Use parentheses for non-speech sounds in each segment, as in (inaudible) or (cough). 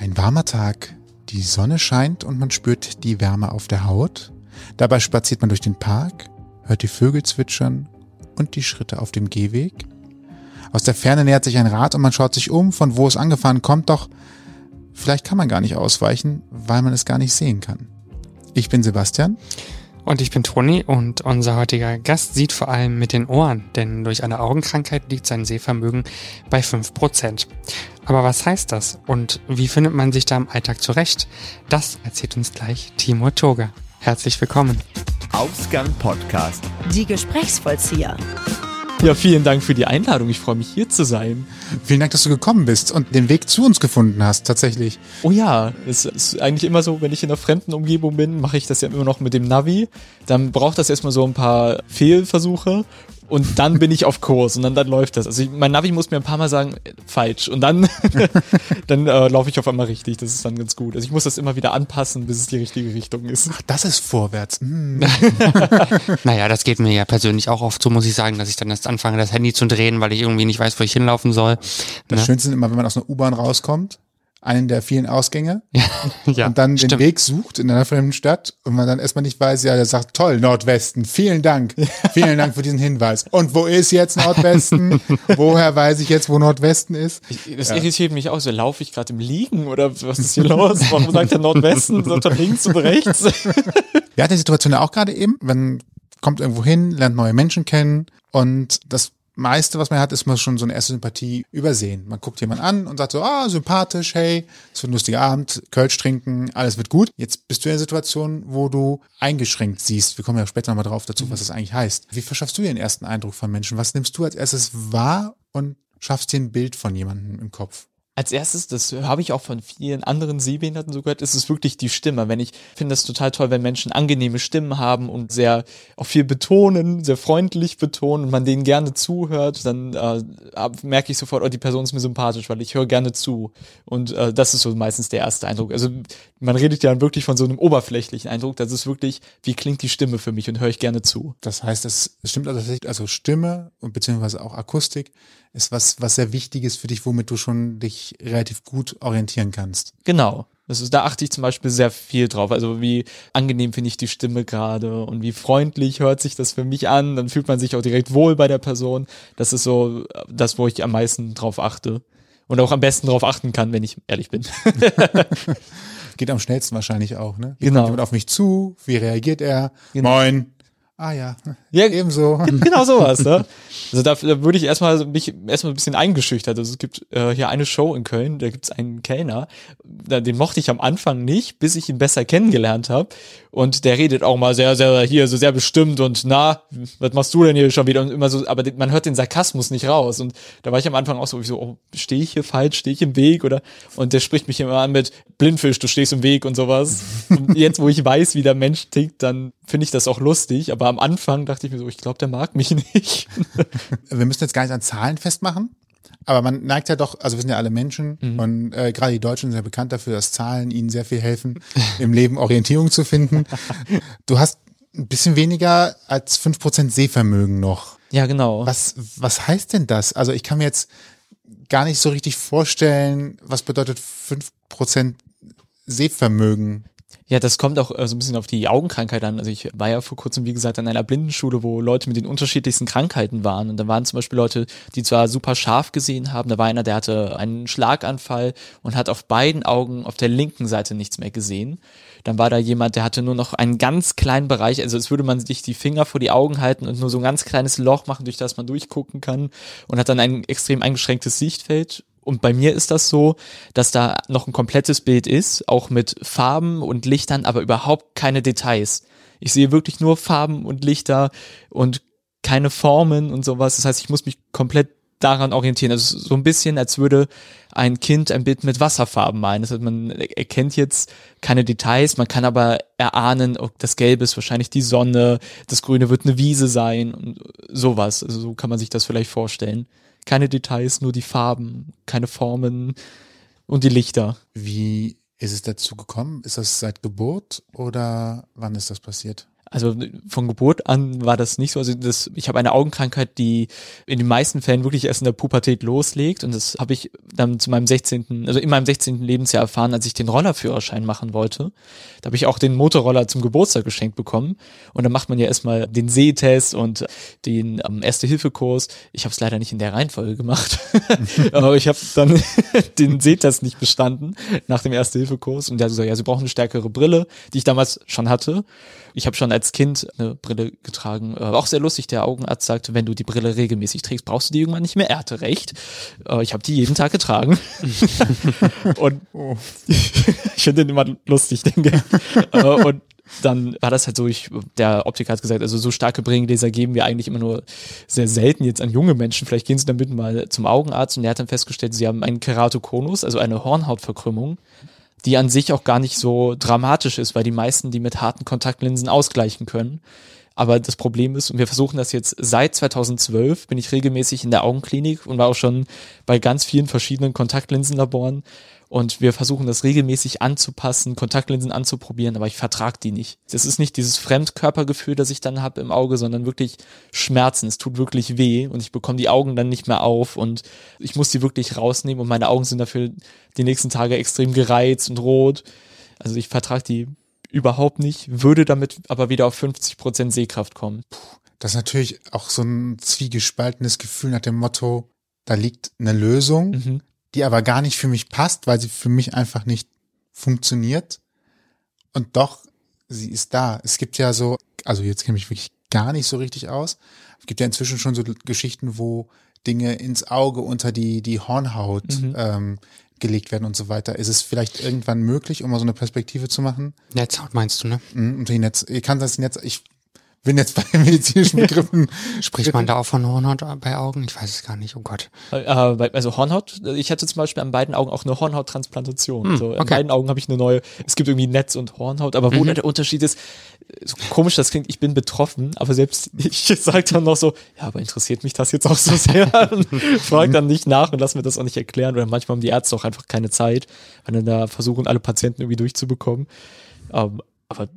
Ein warmer Tag, die Sonne scheint und man spürt die Wärme auf der Haut. Dabei spaziert man durch den Park, hört die Vögel zwitschern und die Schritte auf dem Gehweg. Aus der Ferne nähert sich ein Rad und man schaut sich um, von wo es angefahren kommt, doch vielleicht kann man gar nicht ausweichen, weil man es gar nicht sehen kann. Ich bin Sebastian. Und ich bin Toni und unser heutiger Gast sieht vor allem mit den Ohren, denn durch eine Augenkrankheit liegt sein Sehvermögen bei 5%. Aber was heißt das und wie findet man sich da im Alltag zurecht? Das erzählt uns gleich Timur Toga. Herzlich willkommen. Ausgang Podcast. Die Gesprächsvollzieher. Ja, vielen Dank für die Einladung. Ich freue mich hier zu sein. Vielen Dank, dass du gekommen bist und den Weg zu uns gefunden hast, tatsächlich. Oh ja, es ist eigentlich immer so, wenn ich in einer fremden Umgebung bin, mache ich das ja immer noch mit dem Navi. Dann braucht das erstmal so ein paar Fehlversuche und dann bin ich auf Kurs und dann, dann läuft das. Also ich, mein Navi muss mir ein paar Mal sagen, äh, falsch und dann, (laughs) dann äh, laufe ich auf einmal richtig. Das ist dann ganz gut. Also ich muss das immer wieder anpassen, bis es die richtige Richtung ist. Ach, das ist vorwärts. Mm. (laughs) naja, das geht mir ja persönlich auch oft so, muss ich sagen, dass ich dann erst anfange, das Handy zu drehen, weil ich irgendwie nicht weiß, wo ich hinlaufen soll. Das ne? Schönste ist immer, wenn man aus einer U-Bahn rauskommt einen der vielen Ausgänge (laughs) ja, und dann stimmt. den Weg sucht in einer fremden Stadt und man dann erstmal nicht weiß, ja, der sagt, toll, Nordwesten, vielen Dank, vielen Dank für diesen Hinweis. Und wo ist jetzt Nordwesten? (laughs) Woher weiß ich jetzt, wo Nordwesten ist? Ich, das ja. irritiert mich auch, so laufe ich gerade im Liegen oder was ist hier los? Warum sagt der Nordwesten, (laughs) sagt er links und rechts? Wir hatten die Situation ja auch gerade eben, man kommt irgendwo hin, lernt neue Menschen kennen und das meiste, was man hat, ist man schon so eine erste Sympathie übersehen. Man guckt jemanden an und sagt so, ah, sympathisch, hey, es wird ein lustiger Abend, Kölsch trinken, alles wird gut. Jetzt bist du in einer Situation, wo du eingeschränkt siehst. Wir kommen ja später nochmal drauf dazu, was das eigentlich heißt. Wie verschaffst du dir den ersten Eindruck von Menschen? Was nimmst du als erstes wahr und schaffst dir ein Bild von jemandem im Kopf? Als erstes, das habe ich auch von vielen anderen Sehbehinderten so gehört, ist es wirklich die Stimme. Wenn ich finde das total toll, wenn Menschen angenehme Stimmen haben und sehr auch viel betonen, sehr freundlich betonen und man denen gerne zuhört, dann äh, merke ich sofort, oh, die Person ist mir sympathisch, weil ich höre gerne zu. Und äh, das ist so meistens der erste Eindruck. Also man redet ja wirklich von so einem oberflächlichen Eindruck. Das ist wirklich, wie klingt die Stimme für mich und höre ich gerne zu. Das heißt, es stimmt also also Stimme und beziehungsweise auch Akustik ist was, was sehr wichtig ist für dich, womit du schon dich relativ gut orientieren kannst. Genau. Das ist, da achte ich zum Beispiel sehr viel drauf. Also wie angenehm finde ich die Stimme gerade und wie freundlich hört sich das für mich an. Dann fühlt man sich auch direkt wohl bei der Person. Das ist so das, wo ich am meisten drauf achte. Und auch am besten drauf achten kann, wenn ich ehrlich bin. (laughs) Geht am schnellsten wahrscheinlich auch, ne? Wie genau. Kommt jemand auf mich zu? Wie reagiert er? Genau. Moin. Ah ja, (laughs) ja ebenso. Genau sowas. Ne? Also da, da würde ich erstmal mich erstmal ein bisschen eingeschüchtert. Also es gibt äh, hier eine Show in Köln, da gibt es einen Kellner, den mochte ich am Anfang nicht, bis ich ihn besser kennengelernt habe. Und der redet auch mal sehr, sehr hier, so sehr bestimmt und na, was machst du denn hier schon wieder? Und immer so, aber man hört den Sarkasmus nicht raus. Und da war ich am Anfang auch so, so, oh, stehe ich hier falsch, stehe ich im Weg oder? Und der spricht mich immer an mit Blindfisch, du stehst im Weg und sowas. und (laughs) jetzt, wo ich weiß, wie der Mensch tickt, dann finde ich das auch lustig. Aber am Anfang dachte ich mir so, ich glaube, der mag mich (laughs) nicht. Wir müssen jetzt gar nicht an Zahlen festmachen. Aber man neigt ja doch, also wir sind ja alle Menschen mhm. und äh, gerade die Deutschen sind ja bekannt dafür, dass Zahlen ihnen sehr viel helfen, (laughs) im Leben Orientierung zu finden. (laughs) Du hast ein bisschen weniger als fünf Prozent Sehvermögen noch. Ja, genau. Was, was heißt denn das? Also ich kann mir jetzt gar nicht so richtig vorstellen, was bedeutet fünf Prozent Sehvermögen. Ja, das kommt auch äh, so ein bisschen auf die Augenkrankheit an. Also ich war ja vor kurzem, wie gesagt, an einer Blindenschule, wo Leute mit den unterschiedlichsten Krankheiten waren. Und da waren zum Beispiel Leute, die zwar super scharf gesehen haben, da war einer, der hatte einen Schlaganfall und hat auf beiden Augen auf der linken Seite nichts mehr gesehen. Dann war da jemand, der hatte nur noch einen ganz kleinen Bereich, also es würde man sich die Finger vor die Augen halten und nur so ein ganz kleines Loch machen, durch das man durchgucken kann und hat dann ein extrem eingeschränktes Sichtfeld und bei mir ist das so, dass da noch ein komplettes Bild ist, auch mit Farben und Lichtern, aber überhaupt keine Details. Ich sehe wirklich nur Farben und Lichter und keine Formen und sowas. Das heißt, ich muss mich komplett daran orientieren. Also so ein bisschen, als würde ein Kind ein Bild mit Wasserfarben malen. Das heißt, man erkennt jetzt keine Details, man kann aber erahnen, oh, das Gelbe ist wahrscheinlich die Sonne, das Grüne wird eine Wiese sein und sowas. Also so kann man sich das vielleicht vorstellen keine Details, nur die Farben, keine Formen und die Lichter. Wie ist es dazu gekommen? Ist das seit Geburt oder wann ist das passiert? Also von Geburt an war das nicht so. Also das, ich habe eine Augenkrankheit, die in den meisten Fällen wirklich erst in der Pubertät loslegt. Und das habe ich dann zu meinem 16., also in meinem 16. Lebensjahr erfahren, als ich den Rollerführerschein machen wollte. Da habe ich auch den Motorroller zum Geburtstag geschenkt bekommen. Und dann macht man ja erstmal den Sehtest und den ähm, Erste-Hilfe-Kurs. Ich habe es leider nicht in der Reihenfolge gemacht. (laughs) Aber ich habe dann (laughs) den Sehtest nicht bestanden nach dem Erste-Hilfe-Kurs. Und der hat gesagt, ja, Sie brauchen eine stärkere Brille, die ich damals schon hatte. Ich habe schon als Kind eine Brille getragen. Äh, auch sehr lustig, der Augenarzt sagte, wenn du die Brille regelmäßig trägst, brauchst du die irgendwann nicht mehr. Er hatte recht. Äh, ich habe die jeden Tag getragen. (laughs) und ich finde den immer lustig, den Gag. Äh, und dann war das halt so, ich, der Optiker hat gesagt, also so starke Brillengläser geben wir eigentlich immer nur sehr selten jetzt an junge Menschen. Vielleicht gehen sie damit mal zum Augenarzt und der hat dann festgestellt, sie haben einen Keratokonus, also eine Hornhautverkrümmung die an sich auch gar nicht so dramatisch ist, weil die meisten die mit harten Kontaktlinsen ausgleichen können. Aber das Problem ist, und wir versuchen das jetzt seit 2012, bin ich regelmäßig in der Augenklinik und war auch schon bei ganz vielen verschiedenen Kontaktlinsenlaboren. Und wir versuchen das regelmäßig anzupassen, Kontaktlinsen anzuprobieren, aber ich vertrag die nicht. Das ist nicht dieses Fremdkörpergefühl, das ich dann habe im Auge, sondern wirklich Schmerzen. Es tut wirklich weh und ich bekomme die Augen dann nicht mehr auf und ich muss die wirklich rausnehmen und meine Augen sind dafür die nächsten Tage extrem gereizt und rot. Also ich vertrag die überhaupt nicht, würde damit aber wieder auf 50 Prozent Sehkraft kommen. Puh. Das ist natürlich auch so ein zwiegespaltenes Gefühl nach dem Motto, da liegt eine Lösung, Mhm. Die aber gar nicht für mich passt, weil sie für mich einfach nicht funktioniert. Und doch, sie ist da. Es gibt ja so, also jetzt kenne ich wirklich gar nicht so richtig aus. Es gibt ja inzwischen schon so Geschichten, wo Dinge ins Auge unter die, die Hornhaut Mhm. ähm, gelegt werden und so weiter. Ist es vielleicht irgendwann möglich, um mal so eine Perspektive zu machen? Netzhaut meinst du, ne? Mhm, unter die Netz, ich kann das Netz, ich bin jetzt bei (laughs) medizinischen (laughs) Begriffen. Spricht man da auch von Hornhaut bei Augen? Ich weiß es gar nicht, oh Gott. Äh, bei- also Hornhaut, ich hatte zum Beispiel an beiden Augen auch eine Hornhauttransplantation. Hm, also an okay. beiden Augen habe ich eine neue, es gibt irgendwie Netz und Hornhaut, aber wo Mhm. der Unterschied ist, so komisch das klingt, ich bin betroffen, aber selbst (laughs) ich sage dann noch so, ja, aber interessiert mich das jetzt auch so sehr? Und frag dann nicht nach und lass mir das auch nicht erklären. Oder manchmal haben die Ärzte auch einfach keine Zeit, weil dann da versuchen, alle Patienten irgendwie durchzubekommen. Ähm, aber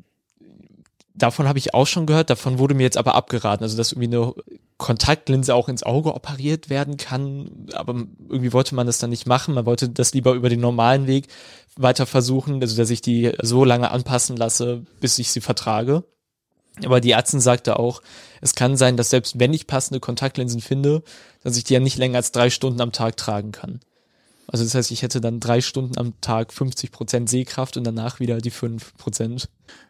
davon habe ich auch schon gehört, davon wurde mir jetzt aber abgeraten, also dass irgendwie eine Kontaktlinse auch ins Auge operiert werden kann, aber irgendwie wollte man das dann nicht machen, man wollte das lieber über den normalen Weg weiter versuchen, also dass ich die so lange anpassen lasse, bis ich sie vertrage. Aber die Ärztin sagte auch, es kann sein, dass selbst wenn ich passende Kontaktlinsen finde, dass ich die ja nicht länger als drei Stunden am Tag tragen kann. Also das heißt, ich hätte dann drei Stunden am Tag 50 Prozent Sehkraft und danach wieder die 5 Prozent.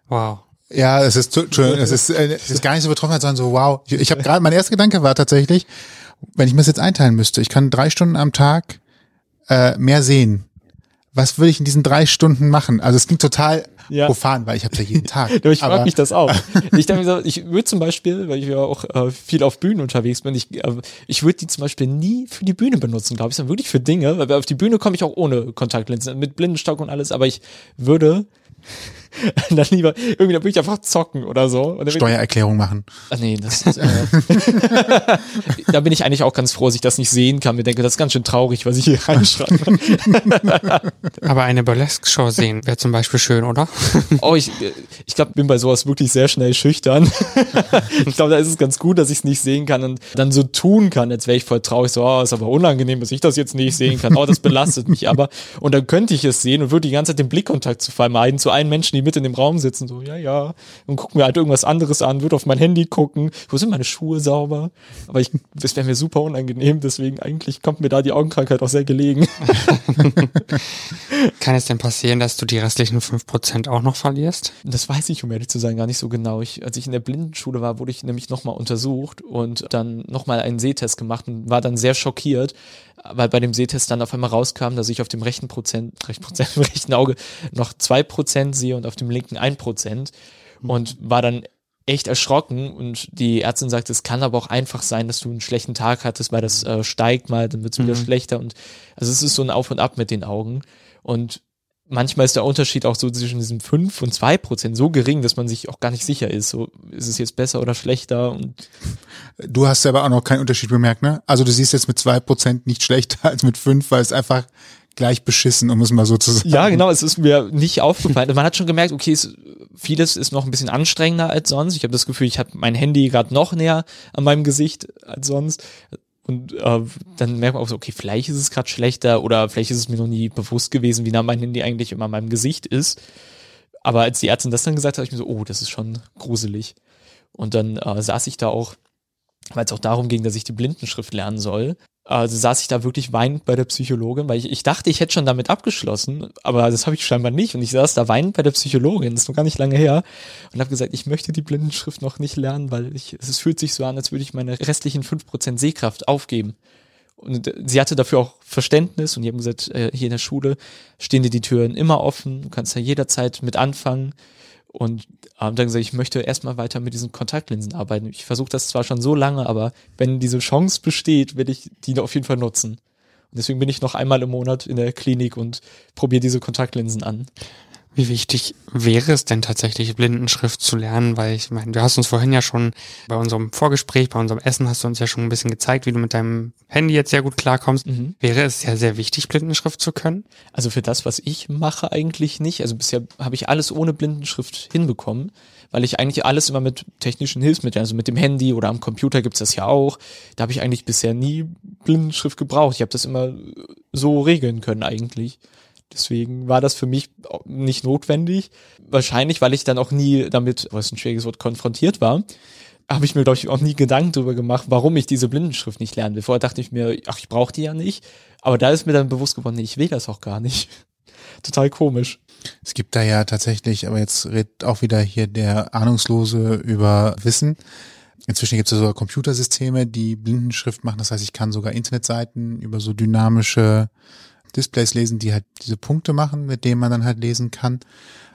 Wow. Ja, es ist, es ist, äh, es ist gar nicht so betroffen, sondern so, wow. Ich, ich habe (laughs) gerade, mein erster Gedanke war tatsächlich, wenn ich mir das jetzt einteilen müsste, ich kann drei Stunden am Tag äh, mehr sehen. Was würde ich in diesen drei Stunden machen? Also es klingt total Ja. profan, weil ich habe ja jeden Tag. (laughs) Ja, ich frage mich das auch. (laughs) Ich denke mir so, ich würde zum Beispiel, weil ich ja auch äh, viel auf Bühnen unterwegs bin, ich, äh, ich würde die zum Beispiel nie für die Bühne benutzen, glaube ich, sondern wirklich für Dinge, weil auf die Bühne komme ich auch ohne Kontaktlinsen, mit Blindenstock und alles, aber ich würde (laughs) dann lieber, irgendwie, da würde ich einfach zocken oder so. Und dann würd- Steuererklärung machen. Ah, nee, das ist, äh, (laughs) da bin ich eigentlich auch ganz froh, dass ich das nicht sehen kann. Mir denke, das ist ganz schön traurig, was ich hier (laughs) reinschreibe. Aber eine Burlesque-Show sehen wäre zum Beispiel schön, oder? Oh, ich, ich glaube, bin bei sowas wirklich sehr schnell schüchtern. ich glaube, da ist es ganz gut, dass ich es nicht sehen kann und dann so tun kann, als wäre ich voll traurig. So, oh, ist aber unangenehm, dass ich das jetzt nicht sehen kann. Oh, das belastet mich aber. Und dann könnte ich es sehen und würde die ganze Zeit den Blickkontakt zu vermeiden zu allen Menschen, die mit in dem Raum sitzen. So, ja, ja. Und gucken mir halt irgendwas anderes an, würde auf mein Handy gucken. Wo sind meine Schuhe sauber? Aber ich, das wäre mir super unangenehm. Deswegen eigentlich kommt mir da die Augenkrankheit auch sehr gelegen. (laughs) Kann es denn passieren, dass du die restlichen 5% auch noch verlierst? Das weiß ich, um ehrlich zu sein, gar nicht so genau. Ich, als ich in der Blindenschule war, wurde ich nämlich nochmal untersucht und dann nochmal einen Sehtest gemacht und war dann sehr schockiert, weil bei dem Sehtest dann auf einmal rauskam, dass ich auf dem rechten Prozent, rechten Prozent, (laughs) im rechten Auge noch zwei Prozent sehe und auf dem linken ein Prozent. Und war dann echt erschrocken. Und die Ärztin sagte, es kann aber auch einfach sein, dass du einen schlechten Tag hattest, weil das äh, steigt mal, dann wird es wieder schlechter. Und also es ist so ein Auf und Ab mit den Augen. Und manchmal ist der Unterschied auch so zwischen diesem 5 und 2 Prozent so gering, dass man sich auch gar nicht sicher ist. So, ist es jetzt besser oder schlechter? Und Du hast selber auch noch keinen Unterschied bemerkt, ne? Also du siehst jetzt mit zwei Prozent nicht schlechter als mit fünf, weil es einfach gleich beschissen, um es mal so zu sagen. ja, genau, es ist mir nicht aufgefallen. Man hat schon gemerkt, okay, es vieles ist noch ein bisschen anstrengender als sonst. Ich habe das Gefühl, ich habe mein Handy gerade noch näher an meinem Gesicht als sonst. Und äh, dann merkt man auch so, okay, vielleicht ist es gerade schlechter oder vielleicht ist es mir noch nie bewusst gewesen, wie nah mein Handy eigentlich immer an meinem Gesicht ist. Aber als die Ärztin das dann gesagt hat, habe ich mir so, oh, das ist schon gruselig. Und dann äh, saß ich da auch, weil es auch darum ging, dass ich die Blindenschrift lernen soll. Also saß ich da wirklich weinend bei der Psychologin, weil ich, ich dachte, ich hätte schon damit abgeschlossen, aber das habe ich scheinbar nicht. Und ich saß da weinend bei der Psychologin, das ist noch gar nicht lange her, und habe gesagt, ich möchte die Blindenschrift noch nicht lernen, weil ich, es fühlt sich so an, als würde ich meine restlichen 5% Sehkraft aufgeben. Und sie hatte dafür auch Verständnis und die haben gesagt, äh, hier in der Schule stehen dir die Türen immer offen, du kannst da jederzeit mit anfangen. Und haben dann gesagt, ich möchte erstmal weiter mit diesen Kontaktlinsen arbeiten. Ich versuche das zwar schon so lange, aber wenn diese Chance besteht, werde ich die auf jeden Fall nutzen. Und deswegen bin ich noch einmal im Monat in der Klinik und probiere diese Kontaktlinsen an. Wie wichtig wäre es denn tatsächlich, Blindenschrift zu lernen? Weil ich meine, du hast uns vorhin ja schon bei unserem Vorgespräch, bei unserem Essen hast du uns ja schon ein bisschen gezeigt, wie du mit deinem Handy jetzt sehr gut klarkommst. Mhm. Wäre es ja sehr wichtig, Blindenschrift zu können? Also für das, was ich mache, eigentlich nicht. Also bisher habe ich alles ohne Blindenschrift hinbekommen, weil ich eigentlich alles immer mit technischen Hilfsmitteln, also mit dem Handy oder am Computer gibt's das ja auch. Da habe ich eigentlich bisher nie Blindenschrift gebraucht. Ich habe das immer so regeln können eigentlich. Deswegen war das für mich nicht notwendig. Wahrscheinlich, weil ich dann auch nie damit, was ein schwieriges Wort, konfrontiert war, habe ich mir, glaube ich, auch nie Gedanken darüber gemacht, warum ich diese Blindenschrift nicht lernen will. Vorher dachte ich mir, ach, ich brauche die ja nicht. Aber da ist mir dann bewusst geworden, nee, ich will das auch gar nicht. (laughs) Total komisch. Es gibt da ja tatsächlich, aber jetzt redet auch wieder hier der Ahnungslose über Wissen. Inzwischen gibt es ja sogar Computersysteme, die Blindenschrift machen. Das heißt, ich kann sogar Internetseiten über so dynamische Displays lesen, die halt diese Punkte machen, mit denen man dann halt lesen kann.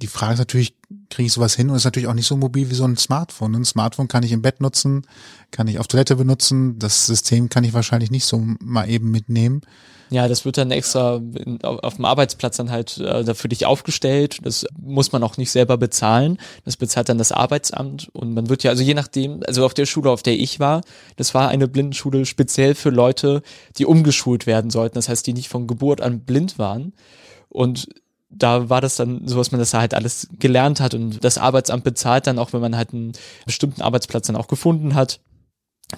Die Frage ist natürlich, kriege ich sowas hin und ist natürlich auch nicht so mobil wie so ein Smartphone. Ein Smartphone kann ich im Bett nutzen, kann ich auf Toilette benutzen. Das System kann ich wahrscheinlich nicht so mal eben mitnehmen. Ja, das wird dann extra auf dem Arbeitsplatz dann halt äh, für dich aufgestellt. Das muss man auch nicht selber bezahlen. Das bezahlt dann das Arbeitsamt und man wird ja, also je nachdem, also auf der Schule, auf der ich war, das war eine Blindenschule speziell für Leute, die umgeschult werden sollten. Das heißt, die nicht von Geburt an blind waren. Und da war das dann so, dass man das halt alles gelernt hat und das Arbeitsamt bezahlt dann auch, wenn man halt einen bestimmten Arbeitsplatz dann auch gefunden hat.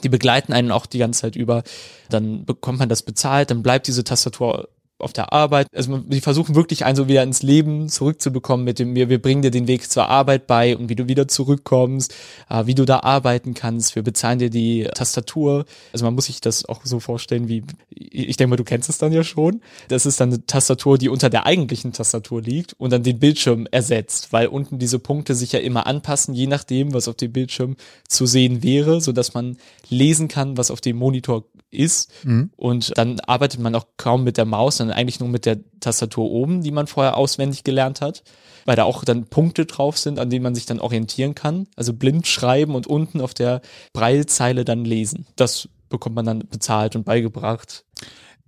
Die begleiten einen auch die ganze Zeit über. Dann bekommt man das bezahlt, dann bleibt diese Tastatur auf der Arbeit. Also die versuchen wirklich einen so wieder ins Leben zurückzubekommen mit dem, wir, wir bringen dir den Weg zur Arbeit bei und wie du wieder zurückkommst, äh, wie du da arbeiten kannst. Wir bezahlen dir die Tastatur. Also man muss sich das auch so vorstellen, wie, ich denke mal, du kennst es dann ja schon. Das ist dann eine Tastatur, die unter der eigentlichen Tastatur liegt und dann den Bildschirm ersetzt, weil unten diese Punkte sich ja immer anpassen, je nachdem, was auf dem Bildschirm zu sehen wäre, so dass man lesen kann, was auf dem Monitor ist. Mhm. Und dann arbeitet man auch kaum mit der Maus, sondern eigentlich nur mit der Tastatur oben, die man vorher auswendig gelernt hat, weil da auch dann Punkte drauf sind, an denen man sich dann orientieren kann. Also blind schreiben und unten auf der Breilzeile dann lesen. Das bekommt man dann bezahlt und beigebracht.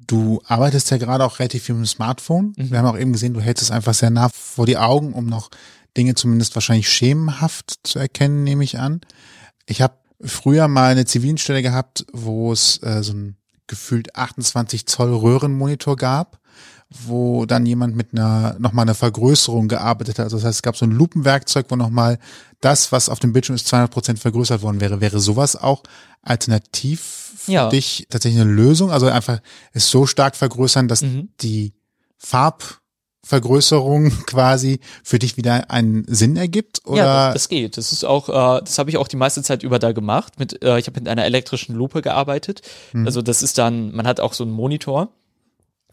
Du arbeitest ja gerade auch relativ viel mit dem Smartphone. Mhm. Wir haben auch eben gesehen, du hältst es einfach sehr nah vor die Augen, um noch Dinge zumindest wahrscheinlich schemenhaft zu erkennen, nehme ich an. Ich habe früher mal eine Zivilstelle gehabt, wo es äh, so ein gefühlt 28 Zoll Röhrenmonitor gab, wo dann jemand mit einer nochmal einer Vergrößerung gearbeitet hat. Also das heißt, es gab so ein Lupenwerkzeug, wo nochmal das, was auf dem Bildschirm ist, 200 Prozent vergrößert worden wäre. Wäre sowas auch alternativ für ja. dich tatsächlich eine Lösung? Also einfach es so stark vergrößern, dass mhm. die Farb Vergrößerung quasi für dich wieder einen Sinn ergibt? Oder? Ja, das, geht. Das ist auch, äh, das habe ich auch die meiste Zeit über da gemacht. Mit, äh, ich habe mit einer elektrischen Lupe gearbeitet. Mhm. Also das ist dann, man hat auch so einen Monitor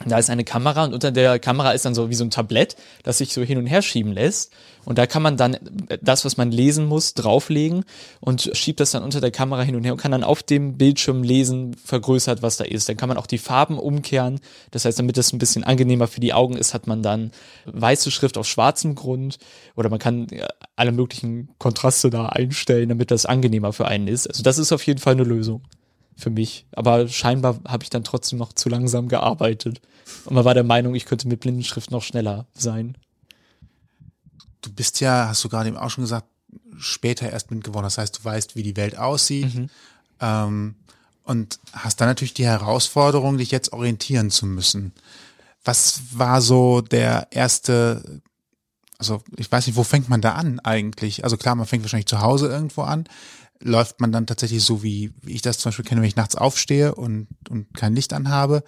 da ist eine Kamera und unter der Kamera ist dann so wie so ein Tablett, das sich so hin und her schieben lässt. Und da kann man dann das, was man lesen muss, drauflegen und schiebt das dann unter der Kamera hin und her und kann dann auf dem Bildschirm lesen, vergrößert, was da ist. Dann kann man auch die Farben umkehren. Das heißt, damit das ein bisschen angenehmer für die Augen ist, hat man dann weiße Schrift auf schwarzem Grund oder man kann alle möglichen Kontraste da einstellen, damit das angenehmer für einen ist. Also das ist auf jeden Fall eine Lösung für mich. Aber scheinbar habe ich dann trotzdem noch zu langsam gearbeitet. Und man war der Meinung, ich könnte mit Blindenschrift noch schneller sein. Du bist ja, hast du gerade eben auch schon gesagt, später erst blind geworden. Das heißt, du weißt, wie die Welt aussieht. Mhm. Ähm, und hast dann natürlich die Herausforderung, dich jetzt orientieren zu müssen. Was war so der erste also ich weiß nicht, wo fängt man da an eigentlich? Also klar, man fängt wahrscheinlich zu Hause irgendwo an. Läuft man dann tatsächlich so, wie, wie ich das zum Beispiel kenne, wenn ich nachts aufstehe und, und kein Licht anhabe?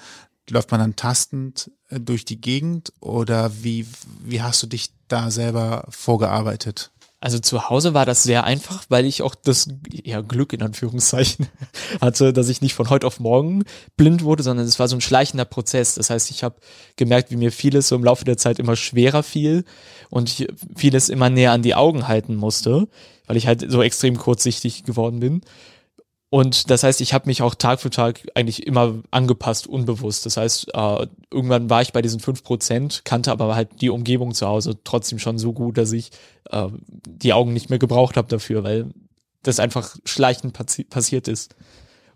Läuft man dann tastend äh, durch die Gegend oder wie, wie hast du dich da selber vorgearbeitet? Also zu Hause war das sehr einfach, weil ich auch das ja, Glück in Anführungszeichen (laughs) hatte, dass ich nicht von heute auf morgen blind wurde, sondern es war so ein schleichender Prozess. Das heißt, ich habe gemerkt, wie mir vieles so im Laufe der Zeit immer schwerer fiel und ich vieles immer näher an die Augen halten musste, weil ich halt so extrem kurzsichtig geworden bin. Und das heißt, ich habe mich auch Tag für Tag eigentlich immer angepasst, unbewusst. Das heißt, äh, irgendwann war ich bei diesen fünf Prozent, kannte aber halt die Umgebung zu Hause trotzdem schon so gut, dass ich äh, die Augen nicht mehr gebraucht habe dafür, weil das einfach schleichend passi passiert ist.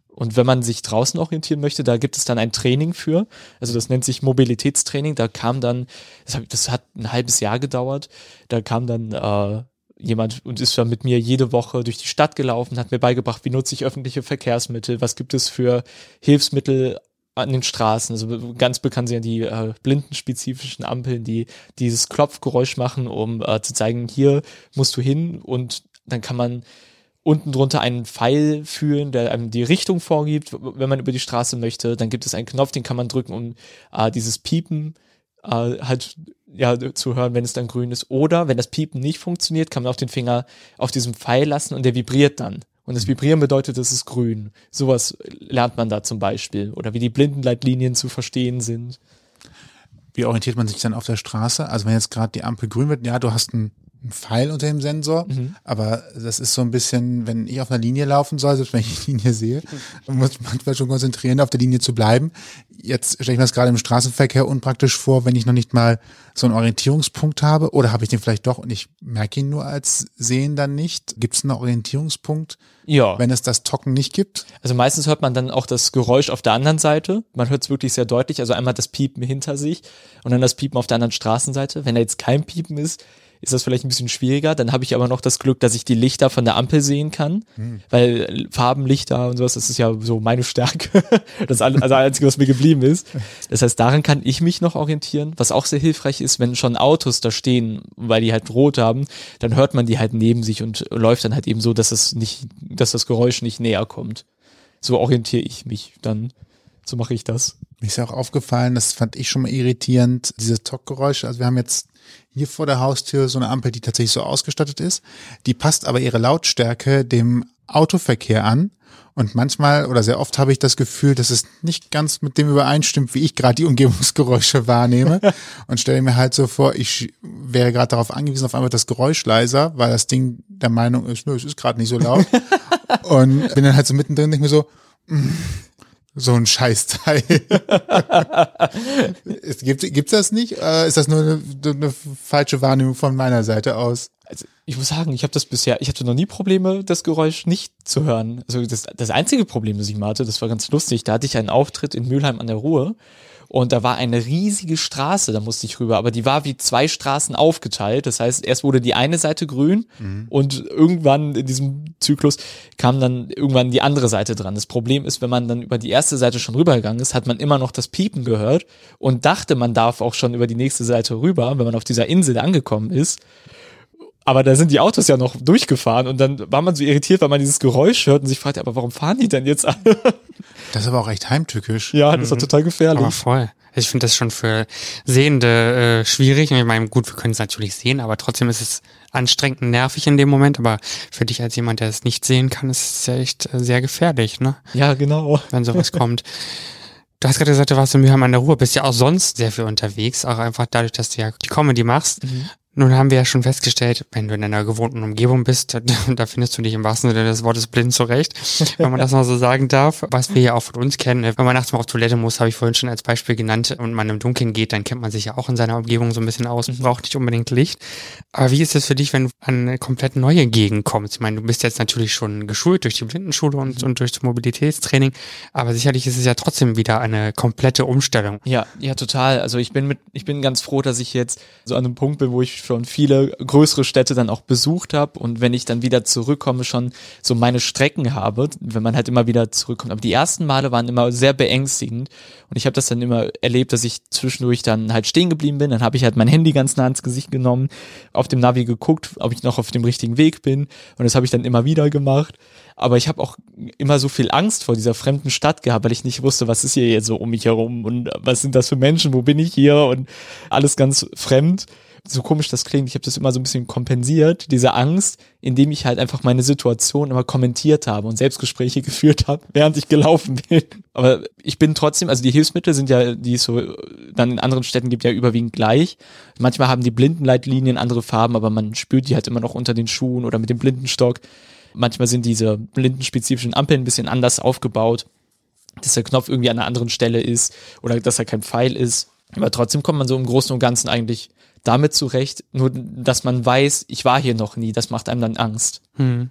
Und wenn man sich draußen orientieren möchte, da gibt es dann ein Training für. Also das nennt sich Mobilitätstraining. Da kam dann, das, das hat ein halbes Jahr gedauert. Da kam dann äh, jemand und ist dann mit mir jede Woche durch die Stadt gelaufen, hat mir beigebracht, wie nutze ich öffentliche Verkehrsmittel, was gibt es für Hilfsmittel an den Straßen. Also ganz bekannt sind ja die äh, blindenspezifischen Ampeln, die dieses Klopfgeräusch machen, um äh, zu zeigen, hier musst du hin und dann kann man unten drunter einen Pfeil fühlen, der einem die Richtung vorgibt, wenn man über die Straße möchte. Dann gibt es einen Knopf, den kann man drücken, um äh, dieses Piepen äh, halt ja, zu hören, wenn es dann grün ist. Oder wenn das Piepen nicht funktioniert, kann man auch den Finger auf diesem Pfeil lassen und der vibriert dann. Und das Vibrieren bedeutet, es ist grün. Sowas lernt man da zum Beispiel. Oder wie die Blindenleitlinien zu verstehen sind. Wie orientiert man sich dann auf der Straße? Also wenn jetzt gerade die Ampel grün wird, ja, du hast einen, einen Pfeil unter dem Sensor, mhm. aber das ist so ein bisschen, wenn ich auf einer Linie laufen soll, selbst wenn ich die Linie sehe, (laughs) muss ich manchmal schon konzentrieren, auf der Linie zu bleiben. Jetzt stelle ich mir das gerade im Straßenverkehr unpraktisch vor, wenn ich noch nicht mal so einen Orientierungspunkt habe. Oder habe ich den vielleicht doch und ich merke ihn nur als Sehen dann nicht? Gibt es einen Orientierungspunkt, ja. wenn es das Tocken nicht gibt? Also meistens hört man dann auch das Geräusch auf der anderen Seite. Man hört es wirklich sehr deutlich. Also einmal das Piepen hinter sich und dann das Piepen auf der anderen Straßenseite. Wenn da jetzt kein Piepen ist, ist das vielleicht ein bisschen schwieriger. Dann habe ich aber noch das Glück, dass ich die Lichter von der Ampel sehen kann, hm. weil Farbenlichter und sowas, das ist ja so meine Stärke. (laughs) das ist also das Einzige, was mir geblieben ist. Das heißt, daran kann ich mich noch orientieren. Was auch sehr hilfreich ist, wenn schon Autos da stehen, weil die halt rot haben, dann hört man die halt neben sich und läuft dann halt eben so, dass es nicht, dass das Geräusch nicht näher kommt. So orientiere ich mich dann. So mache ich das. Mir ist ja auch aufgefallen, das fand ich schon mal irritierend, diese Tockgeräusche. Also wir haben jetzt hier vor der Haustür so eine Ampel, die tatsächlich so ausgestattet ist. Die passt aber ihre Lautstärke dem Autoverkehr an. Und manchmal oder sehr oft habe ich das Gefühl, dass es nicht ganz mit dem übereinstimmt, wie ich gerade die Umgebungsgeräusche wahrnehme. (laughs) und stelle mir halt so vor, ich wäre gerade darauf angewiesen, auf einmal das Geräusch leiser, weil das Ding der Meinung ist, nö, es ist gerade nicht so laut. (laughs) und bin dann halt so mittendrin, denke mir so, mm, so ein Scheißteil. (laughs) gibt, gibt's das nicht? Äh, ist das nur eine, eine, falsche Wahrnehmung von meiner Seite aus? Also ich muss sagen, ich habe das bisher, ich hatte noch nie Probleme, das Geräusch nicht zu hören. Also das, das einzige Problem, das ich mal hatte, das war ganz lustig. Da hatte ich einen Auftritt in Mülheim an der Ruhr und da war eine riesige Straße, da musste ich rüber, aber die war wie zwei Straßen aufgeteilt. Das heißt, erst wurde die eine Seite grün mhm. und irgendwann in diesem Zyklus kam dann irgendwann die andere Seite dran. Das Problem ist, wenn man dann über die erste Seite schon rübergegangen ist, hat man immer noch das Piepen gehört und dachte, man darf auch schon über die nächste Seite rüber, wenn man auf dieser Insel angekommen ist. Aber da sind die Autos ja noch durchgefahren und dann war man so irritiert, weil man dieses Geräusch hört und sich fragt, aber warum fahren die denn jetzt alle? Das ist aber auch recht heimtückisch. Ja, das war mhm. total gefährlich. Aber voll. Ich finde das schon für Sehende äh, schwierig. Ich meine, gut, wir können es natürlich sehen, aber trotzdem ist es anstrengend und nervig in dem Moment. Aber für dich als jemand, der es nicht sehen kann, ist es ja echt äh, sehr gefährlich, ne? Ja, genau. Wenn sowas kommt. Du hast gerade gesagt, du warst in Mülheim an der Ruhr, bist ja auch sonst sehr viel unterwegs, auch einfach dadurch, dass du ja die Comedy machst. Mhm. Nun haben wir ja schon festgestellt, wenn du in einer gewohnten Umgebung bist, (laughs) da findest du dich im wahrsten Sinne des Wortes blind zurecht, wenn man das mal so sagen darf. Was wir ja auch von uns kennen, wenn man nachts mal auf Toilette muss, habe ich vorhin schon als Beispiel genannt, und man im Dunkeln geht, dann kennt man sich ja auch in seiner Umgebung so ein bisschen aus, mhm. braucht nicht unbedingt Licht. Aber wie ist es für dich, wenn du an eine komplett neue Gegend kommst? Ich meine, du bist jetzt natürlich schon geschult durch die Blindenschule und, und durch das Mobilitätstraining, aber sicherlich ist es ja trotzdem wieder eine komplette Umstellung. Ja, ja, total. Also ich bin mit, ich bin ganz froh, dass ich jetzt so an einem Punkt bin, wo ich schon viele größere Städte dann auch besucht habe und wenn ich dann wieder zurückkomme, schon so meine Strecken habe, wenn man halt immer wieder zurückkommt. Aber die ersten Male waren immer sehr beängstigend und ich habe das dann immer erlebt, dass ich zwischendurch dann halt stehen geblieben bin. Dann habe ich halt mein Handy ganz nah ans Gesicht genommen, auf dem Navi geguckt, ob ich noch auf dem richtigen Weg bin und das habe ich dann immer wieder gemacht. Aber ich habe auch immer so viel Angst vor dieser fremden Stadt gehabt, weil ich nicht wusste, was ist hier jetzt so um mich herum und was sind das für Menschen, wo bin ich hier und alles ganz fremd. So komisch das klingt, ich habe das immer so ein bisschen kompensiert, diese Angst, indem ich halt einfach meine Situation immer kommentiert habe und Selbstgespräche (laughs) geführt habe, während ich gelaufen bin. Aber ich bin trotzdem, also die Hilfsmittel sind ja, die es so dann in anderen Städten gibt, ja überwiegend gleich. Manchmal haben die Blindenleitlinien andere Farben, aber man spürt die halt immer noch unter den Schuhen oder mit dem Blindenstock. Manchmal sind diese blindenspezifischen Ampeln ein bisschen anders aufgebaut, dass der Knopf irgendwie an einer anderen Stelle ist oder dass er kein Pfeil ist. Aber trotzdem kommt man so im Großen und Ganzen eigentlich damit zurecht, nur dass man weiß, ich war hier noch nie, das macht einem dann Angst. Hm.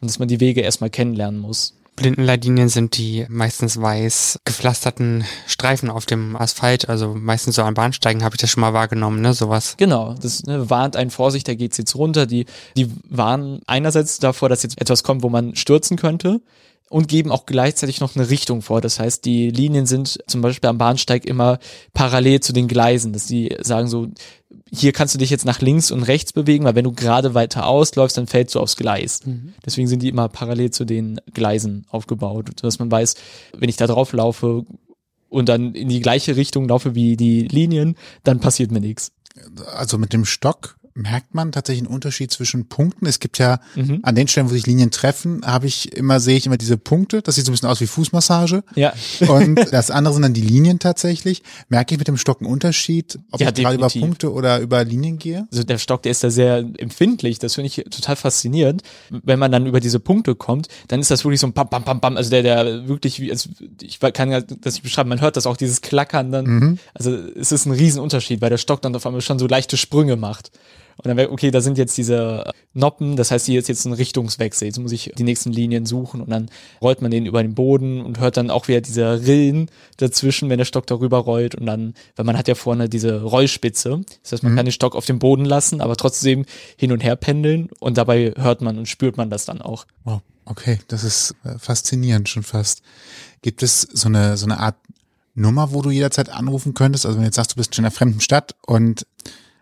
Und dass man die Wege erstmal kennenlernen muss. Blindenleitlinien sind die meistens weiß gepflasterten Streifen auf dem Asphalt, also meistens so an Bahnsteigen habe ich das schon mal wahrgenommen, ne, sowas. Genau, das ne, warnt einen Vorsicht, da geht's jetzt runter. Die, die warnen einerseits davor, dass jetzt etwas kommt, wo man stürzen könnte und geben auch gleichzeitig noch eine Richtung vor. Das heißt, die Linien sind zum Beispiel am Bahnsteig immer parallel zu den Gleisen, dass die sagen so, hier kannst du dich jetzt nach links und rechts bewegen, weil wenn du gerade weiter ausläufst, dann fällst du aufs Gleis. Mhm. Deswegen sind die immer parallel zu den Gleisen aufgebaut, dass man weiß, wenn ich da drauf laufe und dann in die gleiche Richtung laufe wie die Linien, dann passiert mir nichts. Also mit dem Stock merkt man tatsächlich einen Unterschied zwischen Punkten. Es gibt ja Mhm. an den Stellen, wo sich Linien treffen, habe ich immer, sehe ich immer diese Punkte. Das sieht so ein bisschen aus wie Fußmassage. Ja. (laughs) Und das andere sind dann die Linien tatsächlich. Merke ich mit dem Stock einen Unterschied, ob Ja, ich gerade über. Punkte oder über Linien gehe? also der Stock, der ist da sehr empfindlich. Das finde ich total faszinierend. Wenn man dann über diese Punkte kommt, dann ist das wirklich so ein Pam, Pam, Pam, Pam. Also der, der wirklich, wie, also ich kann ja das nicht beschreiben, man hört das auch, dieses Klackern dann. Also es ist ein Riesenunterschied, weil der Stock dann auf einmal schon so leichte Sprünge macht. Und dann wäre, okay, da sind jetzt diese Noppen, das heißt, hier ist jetzt ein Richtungswechsel. Jetzt muss ich die nächsten Linien suchen und dann rollt man den über den Boden und hört dann auch wieder diese Rillen dazwischen, wenn der Stock darüber rollt und dann, weil man hat ja vorne diese Rollspitze. Das heißt, man kann den Stock auf dem Boden lassen, aber trotzdem hin und her pendeln und dabei hört man und spürt man das dann auch. Wow, okay, das ist äh, faszinierend schon fast. Gibt es so eine, so eine Art Nummer, wo du jederzeit anrufen könntest? Also wenn du jetzt sagst, du bist schon in einer fremden Stadt und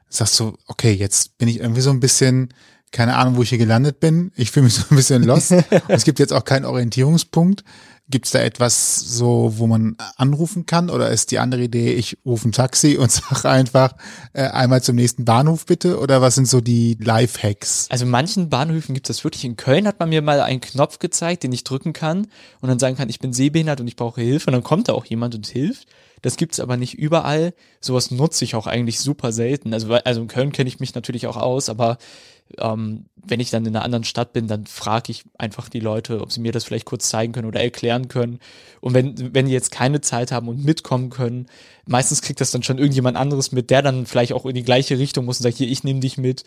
sagst so, okay, jetzt bin ich irgendwie so ein bisschen, keine Ahnung, wo ich hier gelandet bin. Ich fühle mich (laughs) so ein bisschen lost. es gibt jetzt auch keinen Orientierungspunkt. Gibt es da etwas so, wo man anrufen kann? Oder ist die andere Idee, ich rufe ein Taxi und (laughs) sage einfach äh, einmal zum nächsten Bahnhof bitte? Oder was sind so die Life-Hacks? Also manchen Bahnhöfen gibt es das wirklich. In Köln hat man mir mal einen Knopf gezeigt, den ich drücken kann und dann sagen kann, ich bin sehbehindert und ich brauche Hilfe. Und dann kommt da auch jemand und hilft. Das gibt's aber nicht überall. Sowas nutze ich auch eigentlich super selten. Also, also in Köln kenne ich mich natürlich auch aus, aber ähm, wenn ich dann in einer anderen Stadt bin, dann frage ich einfach die Leute, ob sie mir das vielleicht kurz zeigen können oder erklären können. Und wenn, wenn die jetzt keine Zeit haben und mitkommen können, meistens kriegt das dann schon irgendjemand anderes mit, der dann vielleicht auch in die gleiche Richtung muss und sagt, hier, ich nehme dich mit.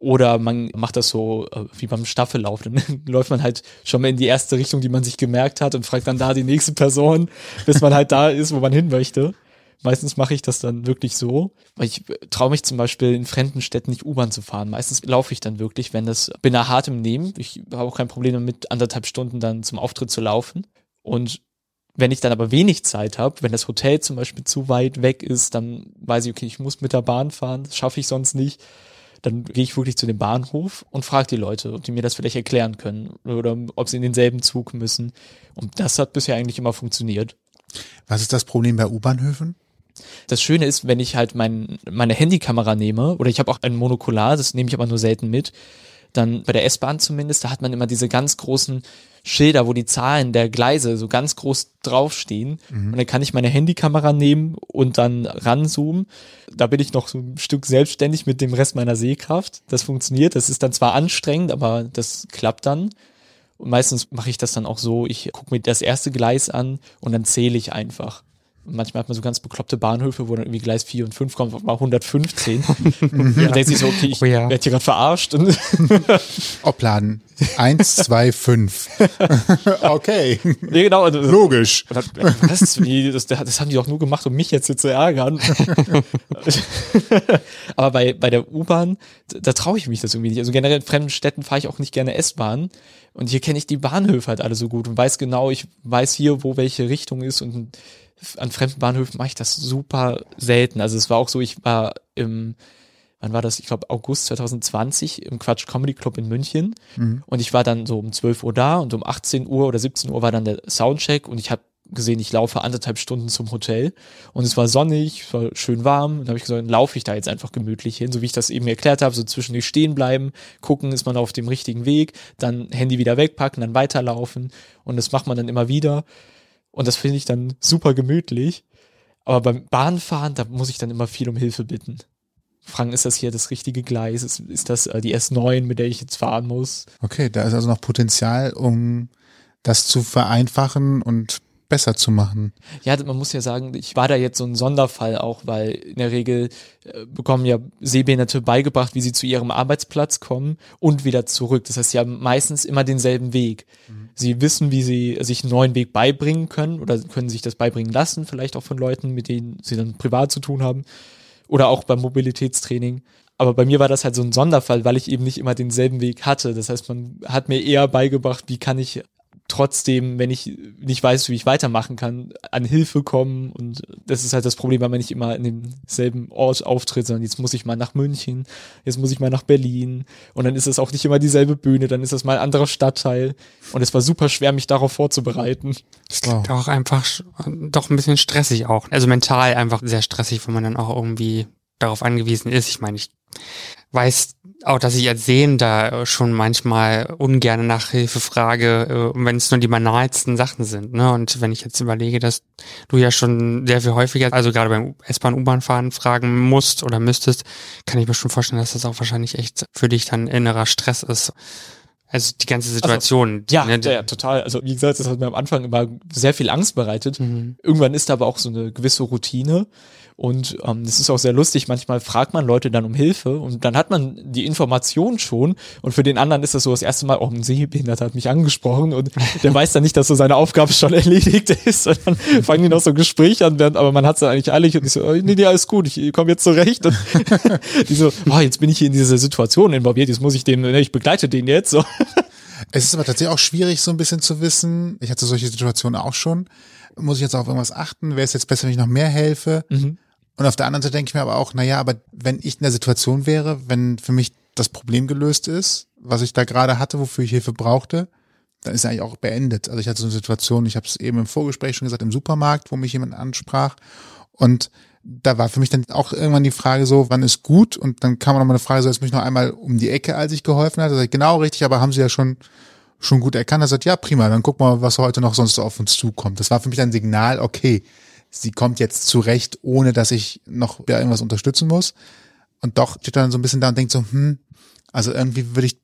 Oder man macht das so äh, wie beim Staffellauf. Dann (laughs) läuft man halt schon mal in die erste Richtung, die man sich gemerkt hat und fragt dann da die nächste Person, bis man halt da ist, wo man hin möchte. Meistens mache ich das dann wirklich so, ich traue mich zum Beispiel in fremden Städten nicht U-Bahn zu fahren. Meistens laufe ich dann wirklich, wenn das, bin da hart im Nehmen. Ich habe auch kein Problem damit, anderthalb Stunden dann zum Auftritt zu laufen. Und wenn ich dann aber wenig Zeit habe, wenn das Hotel zum Beispiel zu weit weg ist, dann weiß ich, okay, ich muss mit der Bahn fahren, das schaffe ich sonst nicht. Dann gehe ich wirklich zu dem Bahnhof und frage die Leute, ob die mir das vielleicht erklären können oder ob sie in denselben Zug müssen. Und das hat bisher eigentlich immer funktioniert. Was ist das Problem bei U-Bahnhöfen? Das Schöne ist, wenn ich halt mein, meine Handykamera nehme, oder ich habe auch ein Monokular, das nehme ich aber nur selten mit, dann bei der S-Bahn zumindest, da hat man immer diese ganz großen Schilder, wo die Zahlen der Gleise so ganz groß draufstehen. Und dann kann ich meine Handykamera nehmen und dann ranzoomen. Da bin ich noch so ein Stück selbstständig mit dem Rest meiner Sehkraft. Das funktioniert. Das ist dann zwar anstrengend, aber das klappt dann. Und meistens mache ich das dann auch so, ich gucke mir das erste Gleis an und dann zähle ich einfach. Und manchmal hat man so ganz bekloppte Bahnhöfe, wo dann irgendwie Gleis 4 und 5 kommt, auf mal 115. (laughs) und man denkt sich so, okay, ich Oh ja. werde hier gerade verarscht. Und (laughs) Obladen. Eins, zwei, fünf. (laughs) okay. nee, genau. Und, Logisch. Und dann, was? Wie, das, das haben die doch nur gemacht, um mich jetzt hier zu ärgern. Aber bei, bei der U-Bahn, da, da traue ich mich das irgendwie nicht. Also generell in fremden Städten fahre ich auch nicht gerne S-Bahn. Und hier kenne ich die Bahnhöfe halt alle so gut und weiß genau, ich weiß hier, wo welche Richtung ist. Und an fremden Bahnhöfen mache ich das super selten. Also es war auch so, ich war im, wann war das? Ich glaube August 2020 im Quatsch Comedy Club in München. Und ich war dann so um 12 Uhr da und um 18 Uhr oder 17 Uhr war dann der Soundcheck und ich habe gesehen, ich laufe anderthalb Stunden zum Hotel und es war sonnig, es war schön warm und da habe ich gesagt, dann laufe ich da jetzt einfach gemütlich hin, so wie ich das eben erklärt habe, so zwischendurch stehen bleiben, gucken, ist man auf dem richtigen Weg, dann Handy wieder wegpacken, dann weiterlaufen und das macht man dann immer wieder und das finde ich dann super gemütlich, aber beim Bahnfahren, da muss ich dann immer viel um Hilfe bitten. Fragen, ist das hier das richtige Gleis? Ist, ist das äh, die S9, mit der ich jetzt fahren muss? Okay, da ist also noch Potenzial, um das zu vereinfachen und besser zu machen. Ja, man muss ja sagen, ich war da jetzt so ein Sonderfall auch, weil in der Regel äh, bekommen ja Sehbehinderte beigebracht, wie sie zu ihrem Arbeitsplatz kommen und wieder zurück. Das heißt, sie haben meistens immer denselben Weg. Sie wissen, wie sie sich einen neuen Weg beibringen können oder können sich das beibringen lassen, vielleicht auch von Leuten, mit denen sie dann privat zu tun haben oder auch beim Mobilitätstraining. Aber bei mir war das halt so ein Sonderfall, weil ich eben nicht immer denselben Weg hatte. Das heißt, man hat mir eher beigebracht, wie kann ich trotzdem, wenn ich nicht weiß, wie ich weitermachen kann, an Hilfe kommen. Und das ist halt das Problem, weil man nicht immer in demselben Ort auftritt, sondern jetzt muss ich mal nach München, jetzt muss ich mal nach Berlin. Und dann ist es auch nicht immer dieselbe Bühne, dann ist das mal ein anderer Stadtteil. Und es war super schwer, mich darauf vorzubereiten. Das klingt auch einfach doch ein bisschen stressig auch. Also mental einfach sehr stressig, wenn man dann auch irgendwie darauf angewiesen ist. Ich meine, ich weiß auch, dass ich als Sehender schon manchmal ungern nach Hilfe frage, äh, wenn es nur die banalsten Sachen sind. Ne? Und wenn ich jetzt überlege, dass du ja schon sehr viel häufiger, also gerade beim S-Bahn, U-Bahn-Fahren fragen musst oder müsstest, kann ich mir schon vorstellen, dass das auch wahrscheinlich echt für dich dann innerer Stress ist. Also die ganze Situation. Ja, ne? ja, ja, total. Also wie gesagt, das hat mir am Anfang immer sehr viel Angst bereitet. Irgendwann ist da aber auch so eine gewisse Routine. Und ähm, das ist auch sehr lustig. Manchmal fragt man Leute dann um Hilfe und dann hat man die Information schon. Und für den anderen ist das so das erste Mal, oh, ein Sehbehinderter hat mich angesprochen und der weiß dann nicht, dass so seine Aufgabe schon (laughs) erledigt ist. Und dann fangen die noch so Gespräche an, während, aber man hat es dann eigentlich eilig und ich so, oh, nee, nee, alles gut, ich komme jetzt zurecht. Und (laughs) die so, oh, jetzt bin ich hier in dieser Situation involviert, jetzt muss ich den, ne, ich begleite den jetzt. So. Es ist aber tatsächlich auch schwierig, so ein bisschen zu wissen. Ich hatte solche Situationen auch schon. Muss ich jetzt auf irgendwas achten? Wäre es jetzt besser, wenn ich noch mehr helfe? Und auf der anderen Seite denke ich mir aber auch, naja, aber wenn ich in der Situation wäre, wenn für mich das Problem gelöst ist, was ich da gerade hatte, wofür ich Hilfe brauchte, dann ist eigentlich auch beendet. Also ich hatte so eine Situation, ich habe es eben im Vorgespräch schon gesagt, im Supermarkt, wo mich jemand ansprach. Und da war für mich dann auch irgendwann die Frage so, wann ist gut? Und dann kam noch mal eine Frage so, jetzt mich noch einmal um die Ecke, als ich geholfen hatte. Ich, genau richtig, aber haben Sie ja schon schon gut erkannt. Er sagt, ja, prima, dann guck mal, was heute noch sonst so auf uns zukommt. Das war für mich ein Signal, okay, sie kommt jetzt zurecht, ohne dass ich noch irgendwas unterstützen muss. Und doch steht dann so ein bisschen da und denkt so, hm, also irgendwie würde ich